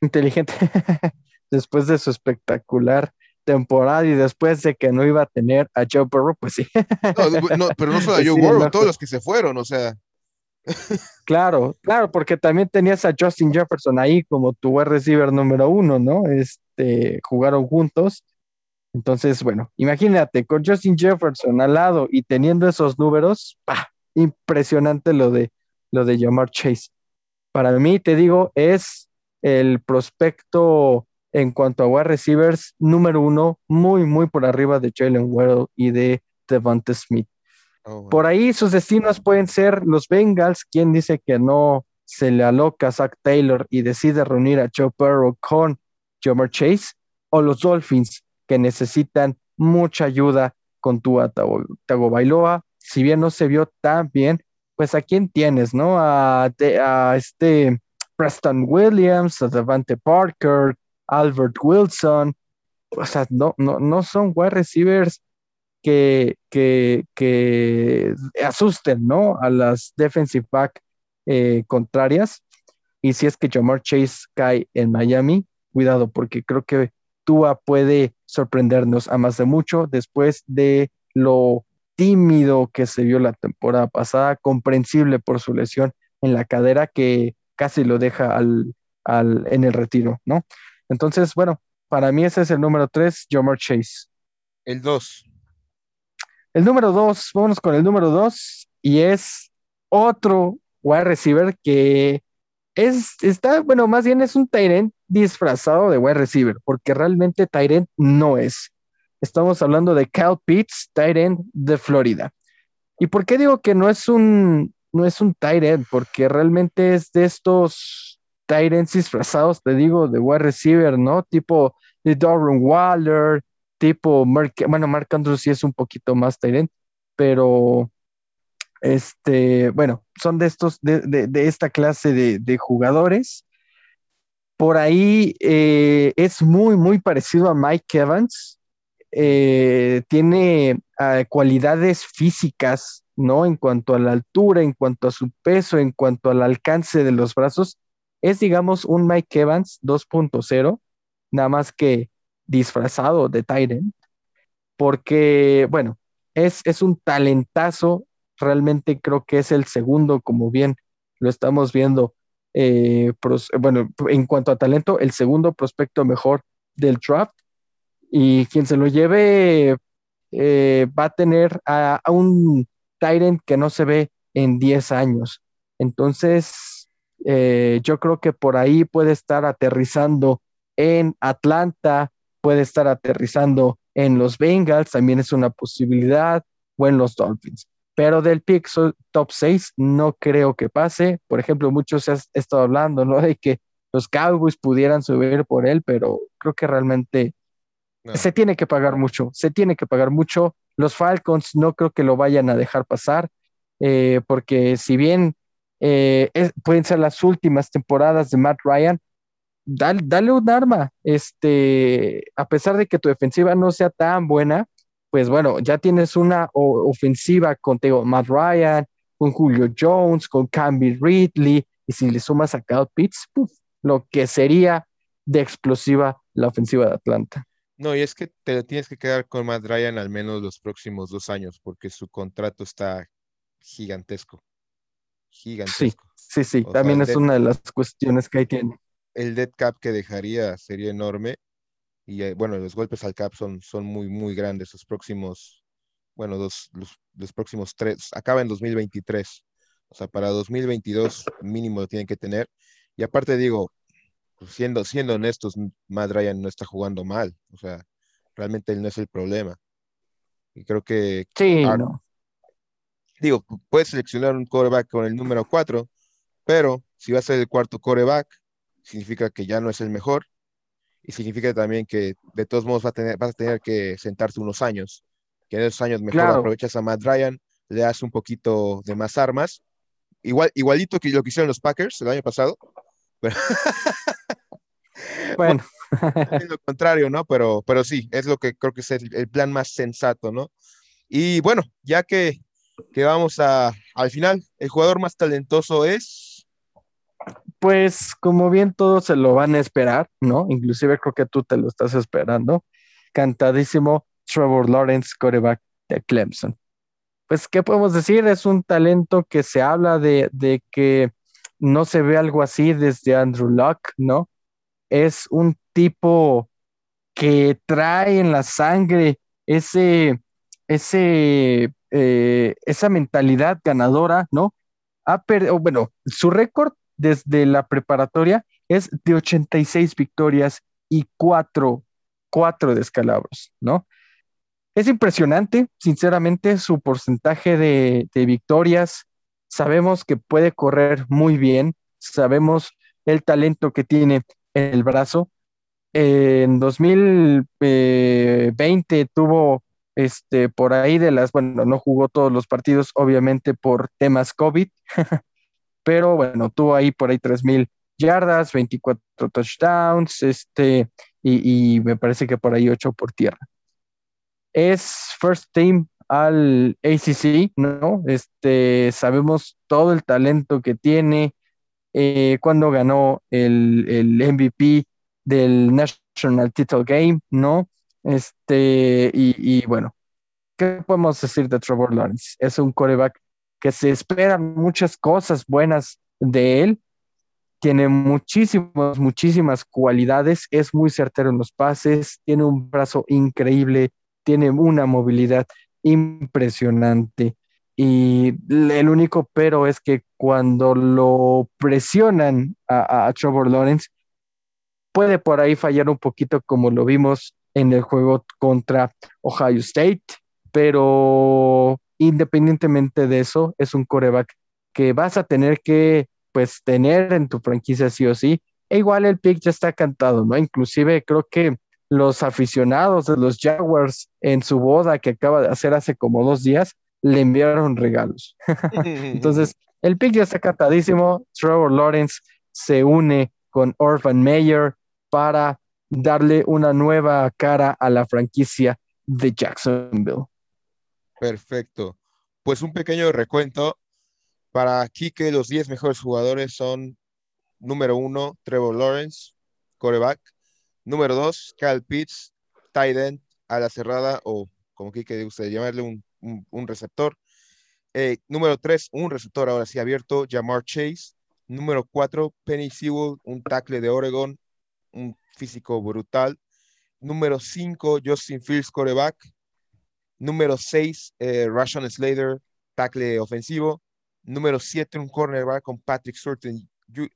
Inteligente. (laughs) después de su espectacular temporada y después de que no iba a tener a Joe Burrow, pues sí. No, no pero no (laughs) solo a Joe sí, Burrow, no. todos los que se fueron, o sea. Claro, claro, porque también tenías a Justin Jefferson ahí como tu wide receiver número uno, ¿no? Este, jugaron juntos. Entonces, bueno, imagínate, con Justin Jefferson al lado y teniendo esos números, ¡pah! impresionante lo de, lo de Jamar Chase. Para mí, te digo, es el prospecto en cuanto a wide receivers número uno, muy, muy por arriba de Jalen Waddle y de Devonta Smith. Oh, wow. Por ahí sus destinos pueden ser los Bengals, quien dice que no se le aloca a Zach Taylor y decide reunir a Joe Burrow con Jamar Chase. o los Dolphins, que necesitan mucha ayuda con tu Tagovailoa. Si bien no se vio tan bien, pues a quién tienes, ¿no? A, este Preston Williams, a Devante Parker, Albert Wilson. O sea, no, no, no son wide receivers que, que, que asusten, ¿no? A las defensive back eh, contrarias. Y si es que Jamar Chase cae en Miami, cuidado, porque creo que Tua puede sorprendernos a más de mucho después de lo tímido que se vio la temporada pasada, comprensible por su lesión en la cadera que casi lo deja al, en el retiro, ¿no? Entonces, bueno, para mí ese es el número tres, Jamar Chase. El dos. El número dos, vámonos con el número dos, y es otro wide receiver que es, está, bueno, más bien es un Tyrant disfrazado de wide receiver, porque realmente Tyrant no es. Estamos hablando de Cal Pitts, Tyrant de Florida. ¿Y por qué digo que no es un, no es un Tyrant? Porque realmente es de estos Tyrants disfrazados, te digo, de wide receiver, ¿no? Tipo de Darren Waller, tipo Mark, bueno, Mark Andrews sí es un poquito más Tyrant, pero este, bueno, son de estos, de, esta clase de, jugadores. Por ahí eh, es muy, muy parecido a Mike Evans. Eh, tiene ah, cualidades físicas, ¿no? En cuanto a la altura, en cuanto a su peso, en cuanto al alcance de los brazos. Es, digamos, un Mike Evans 2.0, nada más que disfrazado de Tyrant, porque, bueno, es, es un talentazo realmente creo que es el segundo, como bien lo estamos viendo, eh, bueno, en cuanto a talento, el segundo prospecto mejor del draft. Y quien se lo lleve eh, va a tener a, un Tyrant que no se ve en 10 años. Entonces, eh, yo creo que por ahí puede estar aterrizando en Atlanta, puede estar aterrizando en los Bengals, también es una posibilidad, o en los Dolphins pero del pick top 6 no creo que pase. Por ejemplo, muchos se han estado hablando, ¿no? De que los Cowboys pudieran subir por él, pero creo que realmente se tiene que pagar mucho, se tiene que pagar mucho. Los Falcons no creo que lo vayan a dejar pasar, eh, porque si bien eh, pueden ser las últimas temporadas de Matt Ryan, dale, dale un arma. Este, a pesar de que tu defensiva no sea tan buena, pues bueno, ya tienes una ofensiva con Matt Ryan, con Julio Jones, con Camby Ridley, y si le sumas a Cal Pitts, lo que sería de explosiva la ofensiva de Atlanta. No, y es que te tienes que quedar con Matt Ryan al menos los próximos dos años, porque su contrato está gigantesco. Gigantesco. Sí, sí, sí. También es una de las cuestiones que ahí tiene. El dead cap que dejaría sería enorme y eh, bueno, los golpes al cap son, son muy, muy grandes. Los próximos, bueno, los, los, próximos tres, acaba en 2023. O sea, para 2022 mínimo lo tienen que tener. Y aparte digo, pues, siendo, siendo honestos, Matt Ryan no está jugando mal. O sea, realmente él no es el problema. Y creo que... Sí, no. Digo, puedes seleccionar un coreback con el número 4, pero si va a ser el cuarto coreback, significa que ya no es el mejor y significa también que de todos modos va a tener, vas a tener que sentarte unos años, que en esos años mejor aprovechas a Matt Ryan, le das un poquito de más armas, igual, igualito que lo que hicieron los Packers el año pasado, (laughs) bueno. (laughs) es lo contrario, ¿no? Pero, pero sí, es lo que creo que es el, plan más sensato, ¿no? Y bueno, ya que, que vamos a, al final, el jugador más talentoso es pues como bien todos se lo van a esperar, ¿no? Inclusive creo que tú te lo estás esperando. Cantadísimo Trevor Lawrence, coreback de Clemson. Pues, ¿qué podemos decir? Es un talento que se habla de, que no se ve algo así desde Andrew Luck, ¿no? Es un tipo que trae en la sangre ese, ese, eh, esa mentalidad ganadora, ¿no? Ha bueno, su récord desde la preparatoria es de 86 victorias y 4, descalabros, ¿no? Es impresionante, sinceramente, su porcentaje de, victorias. Sabemos que puede correr muy bien, sabemos el talento que tiene en el brazo. en 2020 tuvo este, por ahí de las, bueno, no jugó todos los partidos, obviamente por temas COVID, (laughs) pero bueno, tuvo ahí por ahí 3.000 yardas, 24 touchdowns, este, y, me parece que por ahí 8 por tierra. Es first team al ACC, ¿no? Este, sabemos todo el talento que tiene, eh, cuando ganó el, el MVP del National Title Game, ¿no? Este, y, bueno, ¿qué podemos decir de Trevor Lawrence? Es un coreback que se esperan muchas cosas buenas de él. Tiene muchísimas, muchísimas cualidades. Es muy certero en los pases. Tiene un brazo increíble. Tiene una movilidad impresionante. Y el único pero es que cuando lo presionan a, a Trevor Lawrence, puede por ahí fallar un poquito como lo vimos en el juego contra Ohio State, pero independientemente de eso, es un coreback que vas a tener que pues tener en tu franquicia sí o sí. E igual el pick ya está cantado, ¿no? Inclusive creo que los aficionados de los Jaguars en su boda que acaba de hacer hace como dos días le enviaron regalos. (laughs) Entonces, el pick ya está cantadísimo. Trevor Lawrence se une con Orphan Mayer para darle una nueva cara a la franquicia de Jacksonville. Perfecto. Pues un pequeño recuento. Para que los 10 mejores jugadores son número uno, Trevor Lawrence, coreback. Número dos, Kyle Pitts, tight end, a la cerrada, o como Kike gusta llamarle un, receptor. Eh, número tres, un receptor ahora sí abierto, Jamar Chase. Número cuatro, Penny Sewell, un tackle de Oregon, un físico brutal. Número 5, Justin Fields, coreback. Número 6, eh, Rashon Slater, tackle ofensivo. Número 7, un cornerback con Patrick Surtain,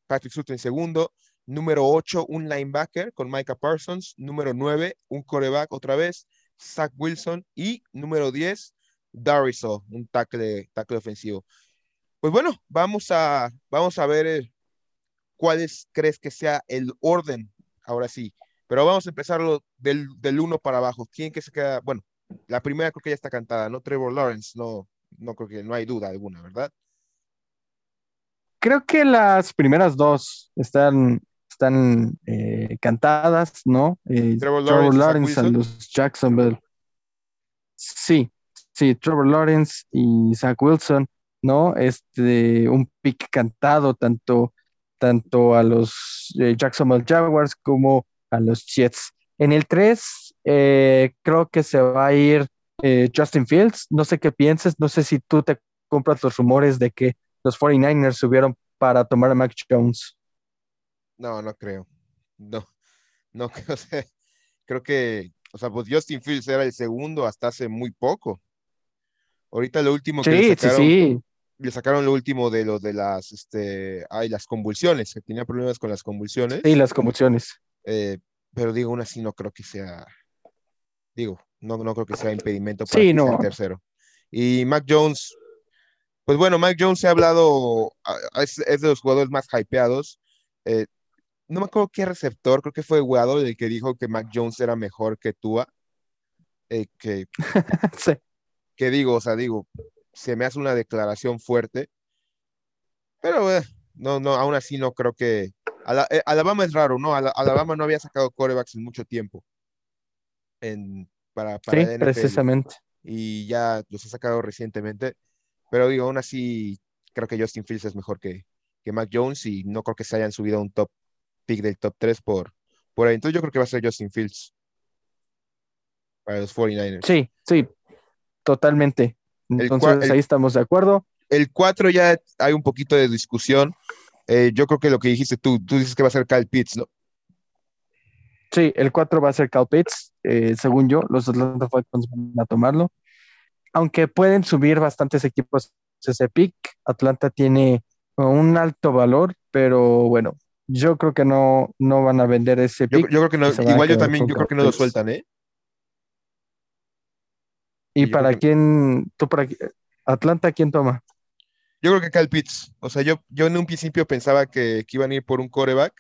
Patrick Surtain segundo. Número 8, un linebacker con Micah Parsons. Número 9, un coreback otra vez, Zach Wilson. Y número 10, Dariso, un tackle, tackle ofensivo. Pues bueno, vamos a, vamos a ver eh, cuál crees que sea el orden ahora sí. Pero vamos a empezarlo del, del uno para abajo. ¿Quién que se queda? Bueno, la primera creo que ya está cantada, ¿no? Trevor Lawrence, no, no creo que no hay duda alguna, ¿verdad? Creo que las primeras dos están, están eh, cantadas, ¿no? Eh, Trevor, Lawrence, a los Jacksonville. Sí, sí, Trevor Lawrence y Zach Wilson, ¿no? Este, un pick cantado, tanto tanto a los eh, Jacksonville Jaguars como a los Jets. En el 3, eh, creo que se va a ir eh, Justin Fields. No sé qué pienses, no sé si tú te compras los rumores de que los 49ers subieron para tomar a Mac Jones. No, no creo. No, no (laughs) creo. creo que, o sea, pues Justin Fields era el segundo hasta hace muy poco. Ahorita lo último que le sacaron, sí, sí le sacaron lo último de lo de las, este, ay, las convulsiones, que tenía problemas con las convulsiones. Sí, las convulsiones. Eh, pero digo, aún así no creo que sea, digo, no, no creo que sea impedimento para sí, no. tercero. Y Mac Jones, pues bueno, Mac Jones se ha hablado, es, de los jugadores más hypeados. Eh, no me acuerdo qué receptor, creo que fue Guado el que dijo que Mac Jones era mejor que Tua. Eh, que, (laughs) sí. que digo, o sea, digo, se me hace una declaración fuerte. Pero eh, no, no, aún así no creo que. Alabama es raro, ¿no? Alabama no había sacado corebacks en mucho tiempo. En, para, para sí, precisamente. Y ya los ha sacado recientemente. Pero digo, aún así, creo que Justin Fields es mejor que, que Mac Jones y no creo que se hayan subido a un top pick del top 3 por, por ahí. Entonces yo creo que va a ser Justin Fields para los 49ers. Sí, sí, totalmente. Entonces ahí estamos de acuerdo. El 4 ya hay un poquito de discusión. Eh, yo creo que lo que dijiste tú, tú dices que va a ser Kyle Pitts, ¿no? Sí, el 4 va a ser Kyle Pitts, eh, según yo, los Atlanta Falcons van a tomarlo. Aunque pueden subir bastantes equipos ese pick, Atlanta tiene un alto valor, pero bueno, yo creo que no, no van a vender ese pick. Yo, creo que no, igual yo también, yo creo que no lo sueltan, ¿eh? ¿Y, para quién, tú para Atlanta, quién toma? Yo creo que Kyle Pitts. O sea, yo, yo en un principio pensaba que, iban a ir por un coreback,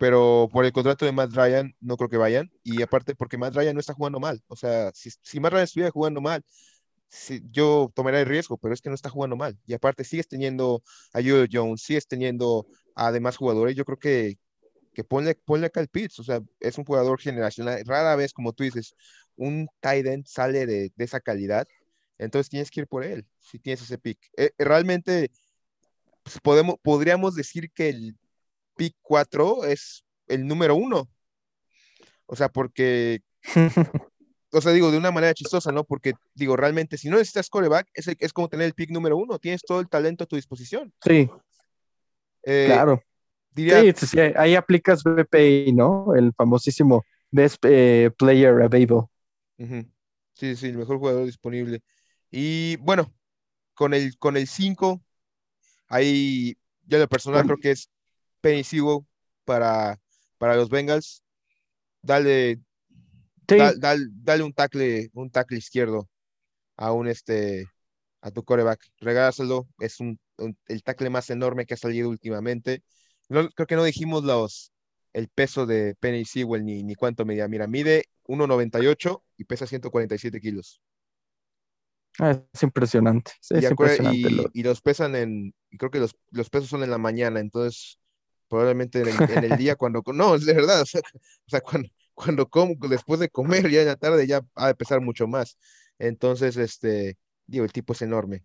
pero por el contrato de Matt Ryan no creo que vayan. Y aparte porque Matt Ryan no está jugando mal. O sea, si, si Matt Ryan estuviera jugando mal, yo tomaría el riesgo, pero es que no está jugando mal. Y aparte sigues teniendo a Julio Jones, sigues teniendo a demás jugadores. Yo creo que, que ponle, ponle acá el Pitts. O sea, es un jugador generacional. Rara vez, como tú dices, un tight end sale de, de esa calidad. Entonces tienes que ir por él, si tienes ese pick. Eh, realmente pues, podemos, podríamos decir que el pick 4 es el número uno. O sea, porque, (laughs) o sea, digo, de una manera chistosa, ¿no? Porque, digo, realmente, si no necesitas coreback, es, es como tener el pick número uno, tienes todo el talento a tu disposición. Sí. Eh, claro. sí, sí, ahí aplicas BPI, ¿no? El famosísimo Best eh, Player Available. Sí, sí, el mejor jugador disponible. Y bueno, con el 5, con el ahí yo de personal creo que es Penny Sewell para, para los Bengals. Dale, dale un tackle, un tackle izquierdo a un este a tu coreback. Regálaselo, es un, el tackle más enorme que ha salido últimamente. creo que no dijimos los, el peso de Penny Sewell ni, ni cuánto medía. Mira, mide 1,98 y pesa 147 kilos. Ah, es impresionante. y, los pesan en, creo que los, los, pesos son en la mañana, entonces probablemente en el, día cuando, no, es de verdad, o sea, cuando, cuando como, después de comer ya en la tarde ya ha de pesar mucho más. Entonces, este, digo, el tipo es enorme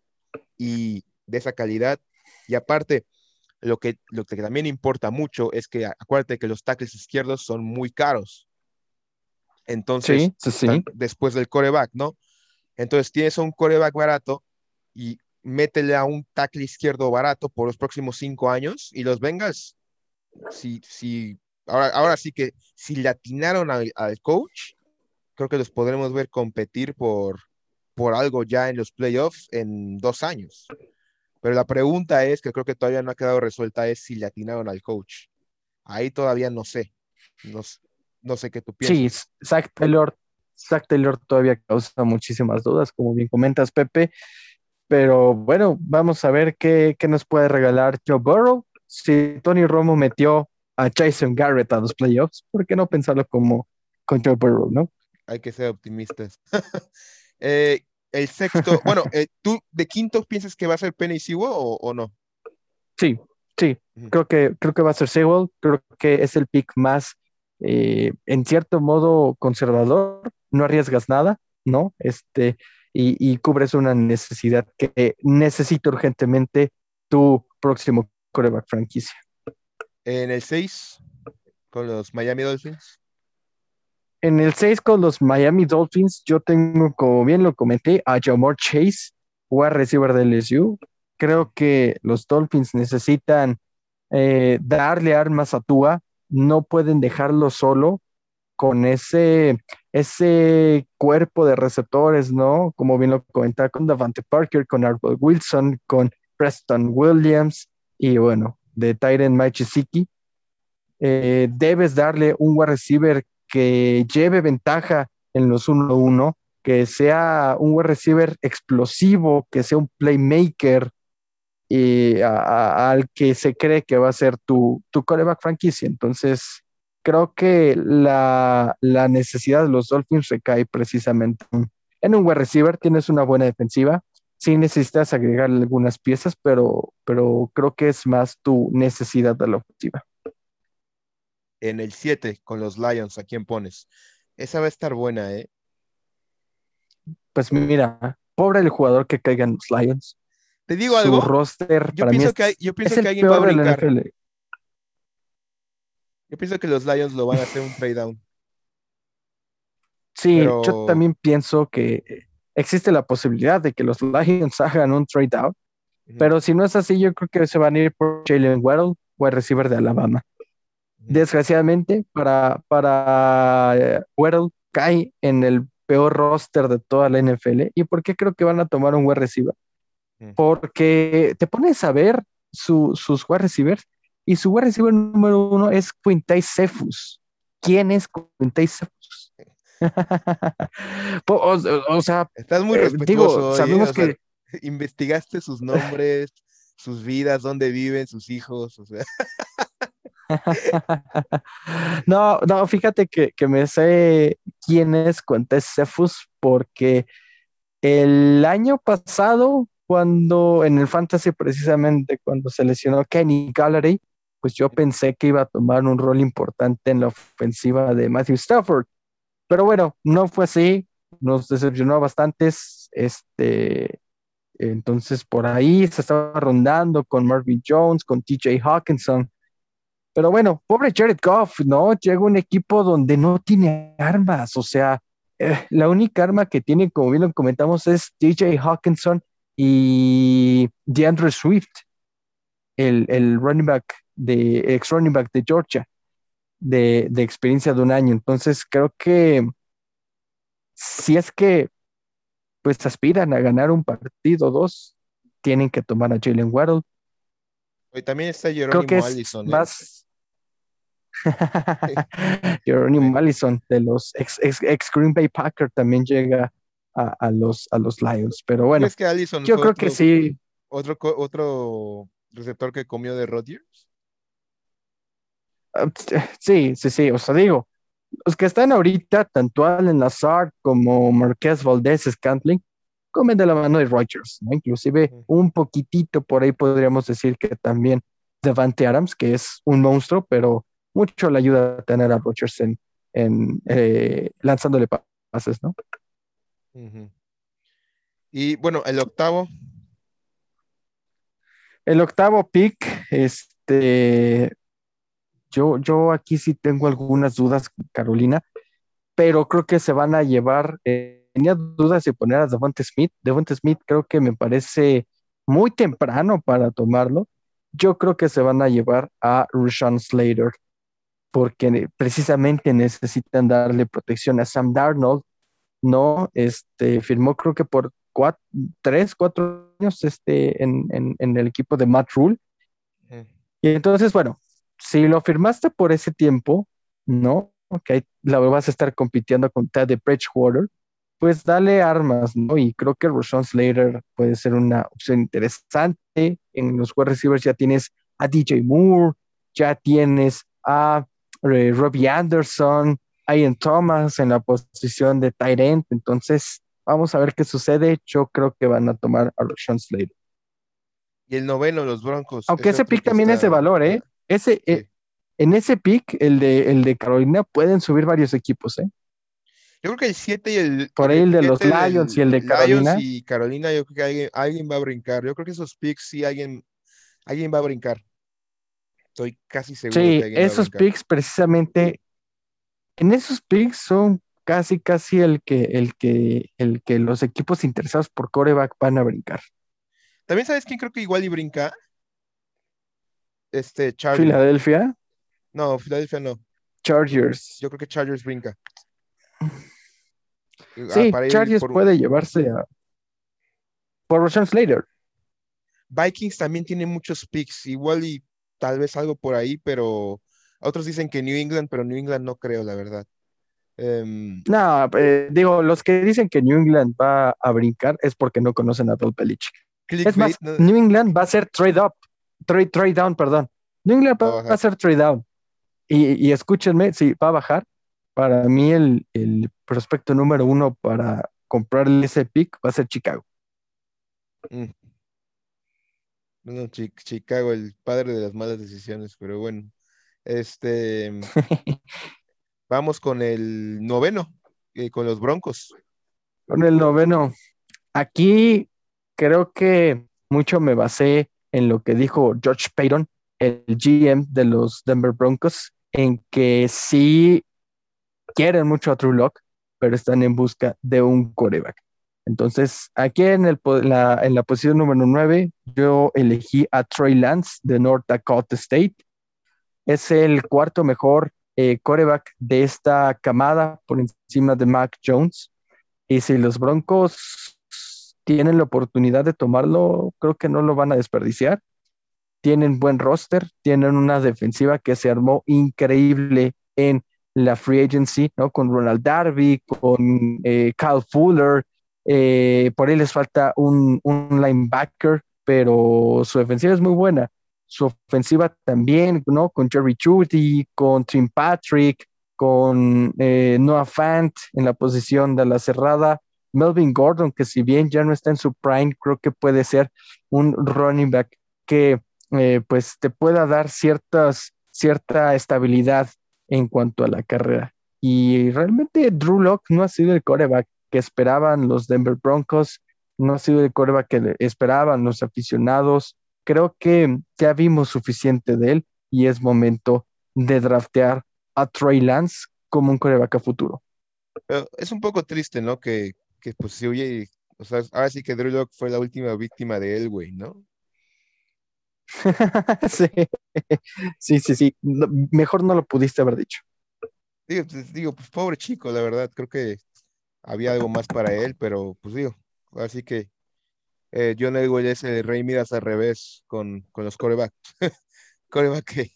y de esa calidad. Y aparte, lo que, lo que también importa mucho es que acuérdate que los tackles izquierdos son muy caros. Entonces, después del coreback, ¿no? Entonces tienes un coreback barato y métele a un tackle izquierdo barato por los próximos cinco años y los vengas. Si, si, ahora, ahora sí que si le atinaron al, coach, creo que los podremos ver competir por, por algo ya en los playoffs en dos años. Pero la pregunta es, que creo que todavía no ha quedado resuelta, es si le atinaron al coach. Ahí todavía no sé. No, no sé qué tú piensas. Sí, Zach Taylor Zach Taylor todavía causa muchísimas dudas, como bien comentas, Pepe. Pero bueno, vamos a ver qué, nos puede regalar Joe Burrow. Si Tony Romo metió a Jason Garrett a los playoffs, ¿por qué no pensarlo como con Joe Burrow, no? Hay que ser optimistas. (laughs) Eh, el sexto, (laughs) bueno, eh, ¿tú de quinto piensas que va a ser Penny Sewell o, no? Sí, sí, creo que, creo que va a ser Sewell, creo que es el pick más, eh, en cierto modo, conservador, no arriesgas nada, ¿no? Este, y, cubres una necesidad que necesita urgentemente tu próximo coreback franquicia. En el 6, con los Miami Dolphins. En el 6 con los Miami Dolphins, yo tengo, como bien lo comenté, a Jamar Chase, a receiver del LSU. Creo que los Dolphins necesitan eh, darle armas a Tua, no pueden dejarlo solo con ese, ese cuerpo de receptores, ¿no? Como bien lo comentaba con Davante Parker, con Arbol Wilson, con Preston Williams y bueno, de Tyron Machiziki. Eh, debes darle un wide receiver que lleve ventaja en los 1-1, que sea un wide receiver explosivo, que sea un playmaker al que se cree que va a ser tu, tu coreback franquicia. Entonces, creo que la, necesidad de los Dolphins recae precisamente en un wide receiver. Tienes una buena defensiva. Sí necesitas agregar algunas piezas, pero, pero creo que es más tu necesidad de la ofensiva. En el 7 con los Lions, ¿a quién pones? Esa va a estar buena, ¿eh? Pues mira, pobre el jugador que caiga en los Lions. Te digo algo. Su roster yo pienso que, yo pienso que alguien va a brincar. Yo pienso que los Lions lo van a hacer un trade down. Sí, yo también pienso que existe la posibilidad de que los Lions (laughs) hagan un trade down, pero si no es así, yo creo que se van a ir por Jalen Waddle, el receiver de Alabama. Desgraciadamente, para, para eh, Waddle cae en el peor roster de toda la NFL. ¿Y por qué creo que van a tomar un wide receiver? Porque te pones a ver sus wide receivers y su wide receiver número uno es Quintai Cephus. ¿Quién es Quintai Cephus? (laughs) o, sea, estás muy eh, respetuoso. sabemos que investigaste sus nombres, sus vidas, dónde viven sus hijos, o sea. (laughs) no, no, fíjate que, me sé quién es Quantes Cephus porque el año pasado, cuando en el Fantasy precisamente, cuando se lesionó Kenny Gallery, pues yo pensé que iba a tomar un rol importante en la ofensiva de Matthew Stafford. Pero bueno, no fue así, nos decepcionó bastantes, este, entonces por ahí se estaba rondando con Marvin Jones, con TJ Hawkinson, pero bueno, pobre Jared Goff, ¿no? Llega un equipo donde no tiene armas, o sea, eh, la única arma que tiene, como bien lo comentamos, es DJ Hawkinson y DeAndre Swift, el, el running back de ex running back de Georgia, de, de experiencia de un año. Entonces, creo que si es que pues aspiran a ganar un partido, dos, tienen que tomar a Jalen Waddle. Hoy también está Jerónimo Allison. ¿eh? Más, (laughs) Jerónimo Allison de los ex, ex, Green Bay Packer también llega a, los, a los Lions. Pero bueno, yo creo que sí. Otro, otro receptor que comió de Rodgers. Sí, sí, sí. O sea, digo, los que están ahorita, tanto Allen Lazard como Marquez Valdez Scantling, comen de la mano de Rodgers, ¿no? Inclusive un poquitito por ahí podríamos decir que también Devante Adams, que es un monstruo, pero mucho le ayuda a tener a Rodgers en, eh, lanzándole pases, ¿no? Y bueno, el octavo. El octavo pick, este, yo, yo aquí sí tengo algunas dudas, Carolina, pero creo que se van a llevar, eh, tenía dudas de poner a Devonta Smith. Devonta Smith creo que me parece muy temprano para tomarlo. Yo creo que se van a llevar a Rushan Slater porque precisamente necesitan darle protección a Sam Darnold, ¿no? Este, firmó creo que por tres, cuatro años este, en, el equipo de Matt Rule. Y entonces, bueno, si lo firmaste por ese tiempo, ¿no? Ok, la vas a estar compitiendo con Teddy Bridgewater, pues dale armas, ¿no? Y creo que Roshan Slater puede ser una opción interesante. En los wide receivers ya tienes a DJ Moore, ya tienes a eh, Robbie Anderson, Ian Thomas en la posición de tight end. Entonces, vamos a ver qué sucede. Yo creo que van a tomar a Sean Slater. Y el noveno, los Broncos. Aunque ese pick también es de valor, ¿eh? Ese, eh, en ese pick, el de, el de Carolina, pueden subir varios equipos, ¿eh? Yo creo que el 7 y el. Por ahí el, de los Lions y el de Carolina. Lions y Carolina, yo creo que alguien, alguien, va a brincar. Yo creo que esos picks sí alguien, alguien va a brincar. Estoy casi seguro. Sí, esos picks precisamente, en esos picks son casi, casi el que, el que, el que los equipos interesados por coreback van a brincar. También sabes quién creo que igual y brinca. Este, Chargers. ¿Filadelfia? No, Filadelfia no. Chargers. Yo creo que Chargers brinca. Sí, ah, Chargers puede llevarse a. Por Roshan Slater. Vikings también tiene muchos picks, igual y tal vez algo por ahí, pero otros dicen que New England, pero New England no creo, la verdad. Em, no, eh, digo, los que dicen que New England va a brincar es porque no conocen a Bill Belichick. es más, New England va a ser trade up, trade, trade down, perdón. New England va, a, ser trade down. Y, escúchenme, si va a bajar. Para mí el, prospecto número uno para comprarle ese pick va a ser Chicago. Mm. No, Chicago, el padre de las malas decisiones, pero bueno. Este. (laughs) vamos con el noveno, eh, con los Broncos. Con el noveno. Aquí creo que mucho me basé en lo que dijo George Payton, el GM de los Denver Broncos, en que sí quieren mucho a True Lock, pero están en busca de un coreback. Entonces, aquí en, el, la, en la posición número 9, yo elegí a Trey Lance de North Dakota State. Es el cuarto mejor eh, coreback de esta camada por encima de Mac Jones. Y si los Broncos tienen la oportunidad de tomarlo, creo que no lo van a desperdiciar. Tienen buen roster, tienen una defensiva que se armó increíble en la free agency, ¿no? Con Ronald Darby, con eh, Kyle Fuller, eh, por ahí les falta un, linebacker, pero su defensiva es muy buena. su ofensiva también, ¿no? Con Jerry Judy, con Tim Patrick, con eh, Noah Fant en la posición de la cerrada, Melvin Gordon, que si bien ya no está en su prime, creo que puede ser un running back que eh, pues te pueda dar ciertas, cierta estabilidad en cuanto a la carrera. Y realmente Drew Locke no ha sido el coreback que esperaban los Denver Broncos, no ha sido el coreback que esperaban los aficionados. Creo que ya vimos suficiente de él y es momento de draftear a Trey Lance como un coreback a futuro. es un poco triste, ¿no? Que, que pues si oye, o sea, ahora sí que Drew Locke fue la última víctima de él, güey, ¿no? (laughs) sí. sí, sí, sí. mejor no lo pudiste haber dicho. Digo, pues, digo, pues pobre chico, la verdad, creo que había algo más para él, pero pues digo, así que eh, John Elway es el rey miras al revés con, con los corebacks. (laughs) coreback que...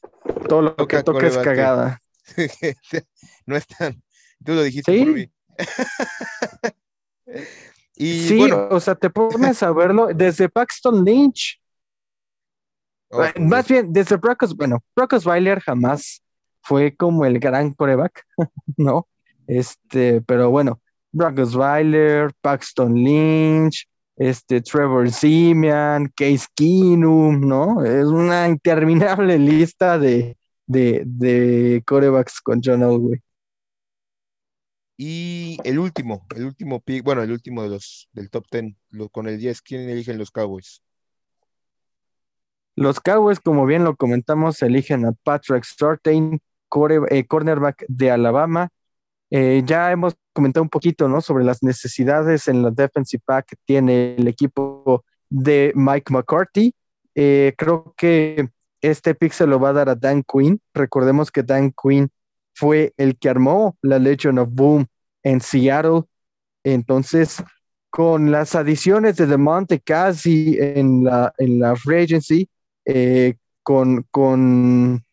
Todo lo que toca es cagada. (laughs) no están. Tú lo dijiste por mí. Y sí, bueno, o sea, te pones a verlo desde Paxton Lynch. Oh, eh, más bien, desde Brockos, bueno, Brockos Weiler jamás fue como el gran coreback, (laughs) ¿no? Este, pero bueno, Brockos Weiler, Paxton Lynch, este, Trevor Simeon, Case Keenum, ¿no? Es una interminable (laughs) lista de, de, de corebacks con John Elway. Y el último, el último pick, bueno, el último de los del top 10, con el 10, ¿quién eligen los Cowboys? Los Cowboys, como bien lo comentamos, eligen a Patrick Surtain, eh, cornerback de Alabama. Eh, ya hemos comentado un poquito, ¿no? Sobre las necesidades en la defensive back que tiene el equipo de Mike McCarthy. Eh, creo que este pick se lo va a dar a Dan Quinn. Recordemos que Dan Quinn fue el que armó la Legion of Boom en Seattle. Entonces, con las adiciones de Demonte Cassie en la, en la Free Agency, eh, con, con,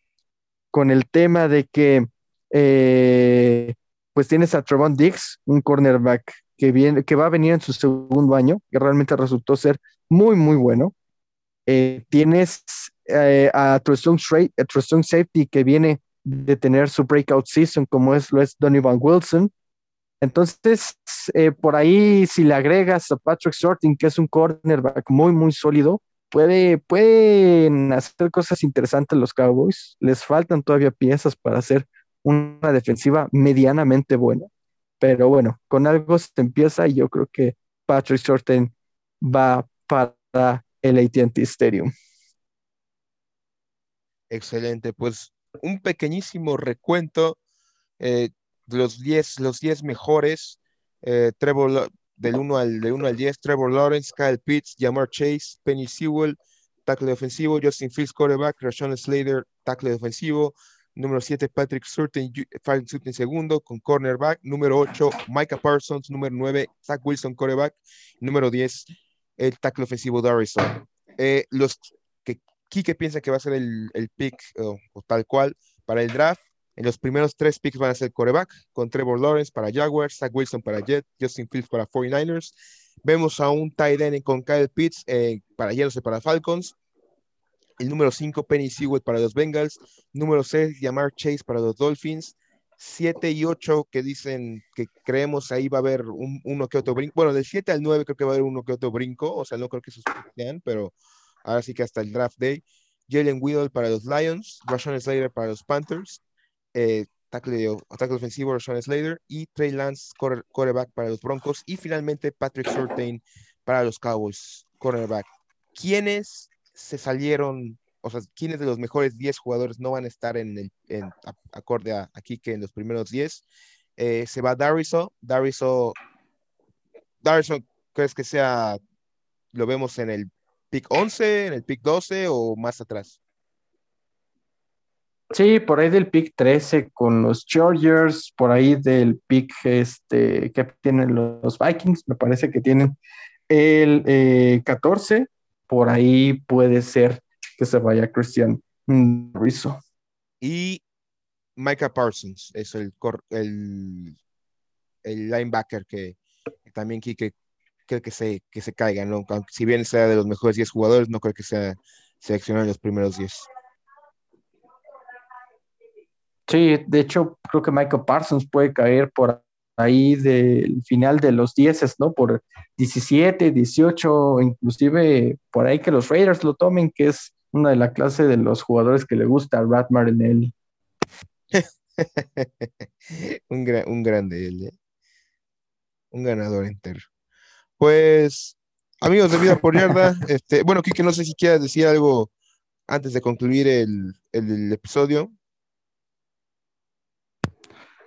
con, el tema de que eh, pues tienes a Trevon Diggs, un cornerback que, viene, que va a venir en su segundo año, que realmente resultó ser muy, muy bueno. Eh, tienes eh, a strong, safety que viene de tener su breakout season, como es, lo es Donovan Wilson. Entonces, eh, por ahí, si le agregas a Patrick Sorting, que es un cornerback muy, muy sólido, puede, pueden hacer cosas interesantes los Cowboys. Les faltan todavía piezas para hacer una defensiva medianamente buena. Pero bueno, con algo se empieza y yo creo que Patrick Sorting va para el ATT Stadium. Excelente, pues un pequeñísimo recuento eh, de los 10 los diez mejores. Eh, Trevor, del 1 al, del 1 al 10, Trevor Lawrence, Kyle Pitts, Jamar Chase, Penny Sewell, tackle ofensivo, Justin Fields, quarterback, Rashawn Slater, tackle ofensivo, número 7, Patrick Surtain, Surtain segundo, con cornerback, número 8, Micah Parsons, número 9, Zach Wilson, quarterback, número 10, el tackle ofensivo Darrison. Eh, los que Kike piensa que va a ser el, pick o tal cual para el draft, en los primeros tres picks van a ser coreback, con Trevor Lawrence para Jaguars, Zach Wilson para Jet, Justin Fields para 49ers. Vemos a un tight end con Kyle Pitts eh, para y para Falcons. El número 5, Penny Sewell para los Bengals. Número 6, Yamar Chase para los Dolphins. 7 y 8 que dicen que creemos ahí va a haber un, uno que otro brinco. Bueno, del 7 al 9 creo que va a haber uno que otro brinco, o sea, no creo que esos sean, pero ahora sí que hasta el draft day. Jalen Weedle para los Lions, Rashawn Slater para los Panthers, eh, tackle, ofensivo Rashawn Slater y Trey Lance, quarterback para los Broncos y finalmente Patrick Surtain para los Cowboys, cornerback. ¿Quiénes se salieron o sea, quiénes de los mejores 10 jugadores no van a estar en el en, acorde a, aquí que en los primeros 10. Eh, se va Dariso. Dariso, Dariso, ¿crees que sea, lo vemos en el pick 11, en el pick 12 o más atrás? Sí, por ahí del pick 13 con los Chargers, por ahí del pick este, que tienen los Vikings, me parece que tienen el 14, eh, por ahí puede ser que se vaya Christian Rizzo. Y Micah Parsons es el, el, el linebacker que, también que, que, que, se, que se caiga, ¿no? si bien sea de los mejores 10 jugadores, no creo que sea seleccionado en los primeros 10. Sí, de hecho, creo que Michael Parsons puede caer por ahí del final de los 10, ¿no? Por 17, 18, inclusive por ahí que los Raiders lo tomen, que es una de la clase de los jugadores que le gusta a Brad Marinelli. (laughs) un, un grande él, ¿eh? un ganador entero. Pues, amigos de Vida por Yarda, (laughs) este, bueno, Kike, no sé si quieras decir algo antes de concluir el, el episodio.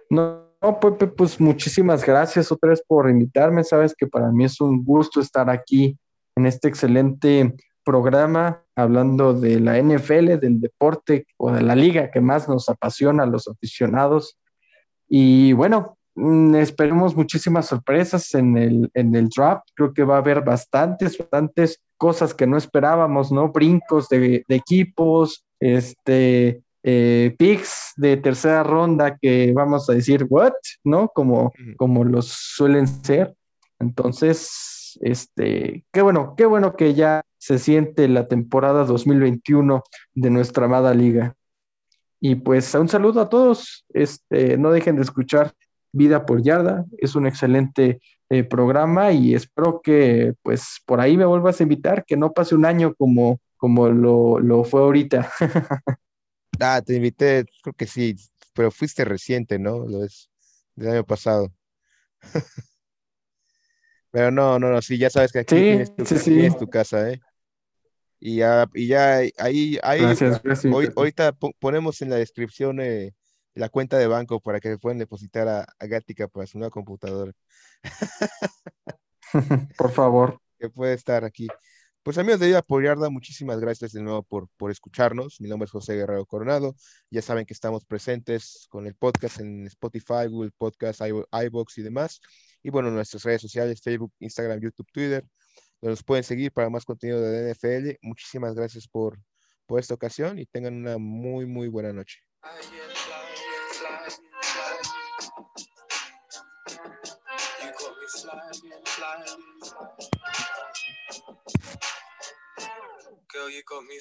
No, Pepe, pues muchísimas gracias otra vez por invitarme. Sabes que para mí es un gusto estar aquí en este excelente programa hablando de la NFL, del deporte o de la liga que más nos apasiona a los aficionados. Y bueno, esperemos muchísimas sorpresas en el, en el draft. Creo que va a haber bastantes, bastantes cosas que no esperábamos, ¿no? Brincos de, de equipos, este, eh, picks de tercera ronda que vamos a decir, ¿what? ¿No? Como, como los suelen ser. Entonces, este, qué bueno, qué bueno que ya se siente la temporada 2021 de nuestra amada liga. Y pues un saludo a todos. Este, no dejen de escuchar Vida por Yarda. Es un excelente eh, programa y espero que pues por ahí me vuelvas a invitar, que no pase un año como, como lo, lo fue ahorita. (laughs) Ah, te invité, creo que sí, pero fuiste reciente, ¿no? Lo es del año pasado. (laughs) pero no, no, no, sí, ya sabes que aquí tienes, tu, casa, ¿eh? Y ya, y ya ahí, ahí ahorita ponemos en la descripción eh, la cuenta de banco para que se puedan depositar a, a Gatica para su nueva computadora. (laughs) Por favor. (laughs) Que puede estar aquí. Pues amigos de Vida por Yarda, muchísimas gracias de nuevo por, por escucharnos. Mi nombre es José Guerrero Coronado. Ya saben que estamos presentes con el podcast en Spotify, Google Podcast, iBox y demás. Y bueno, nuestras redes sociales, Facebook, Instagram, YouTube, Twitter, donde nos pueden seguir para más contenido de NFL. Muchísimas gracias por, por esta ocasión y tengan una muy, muy buena noche. You got me sliding. Girl, you got me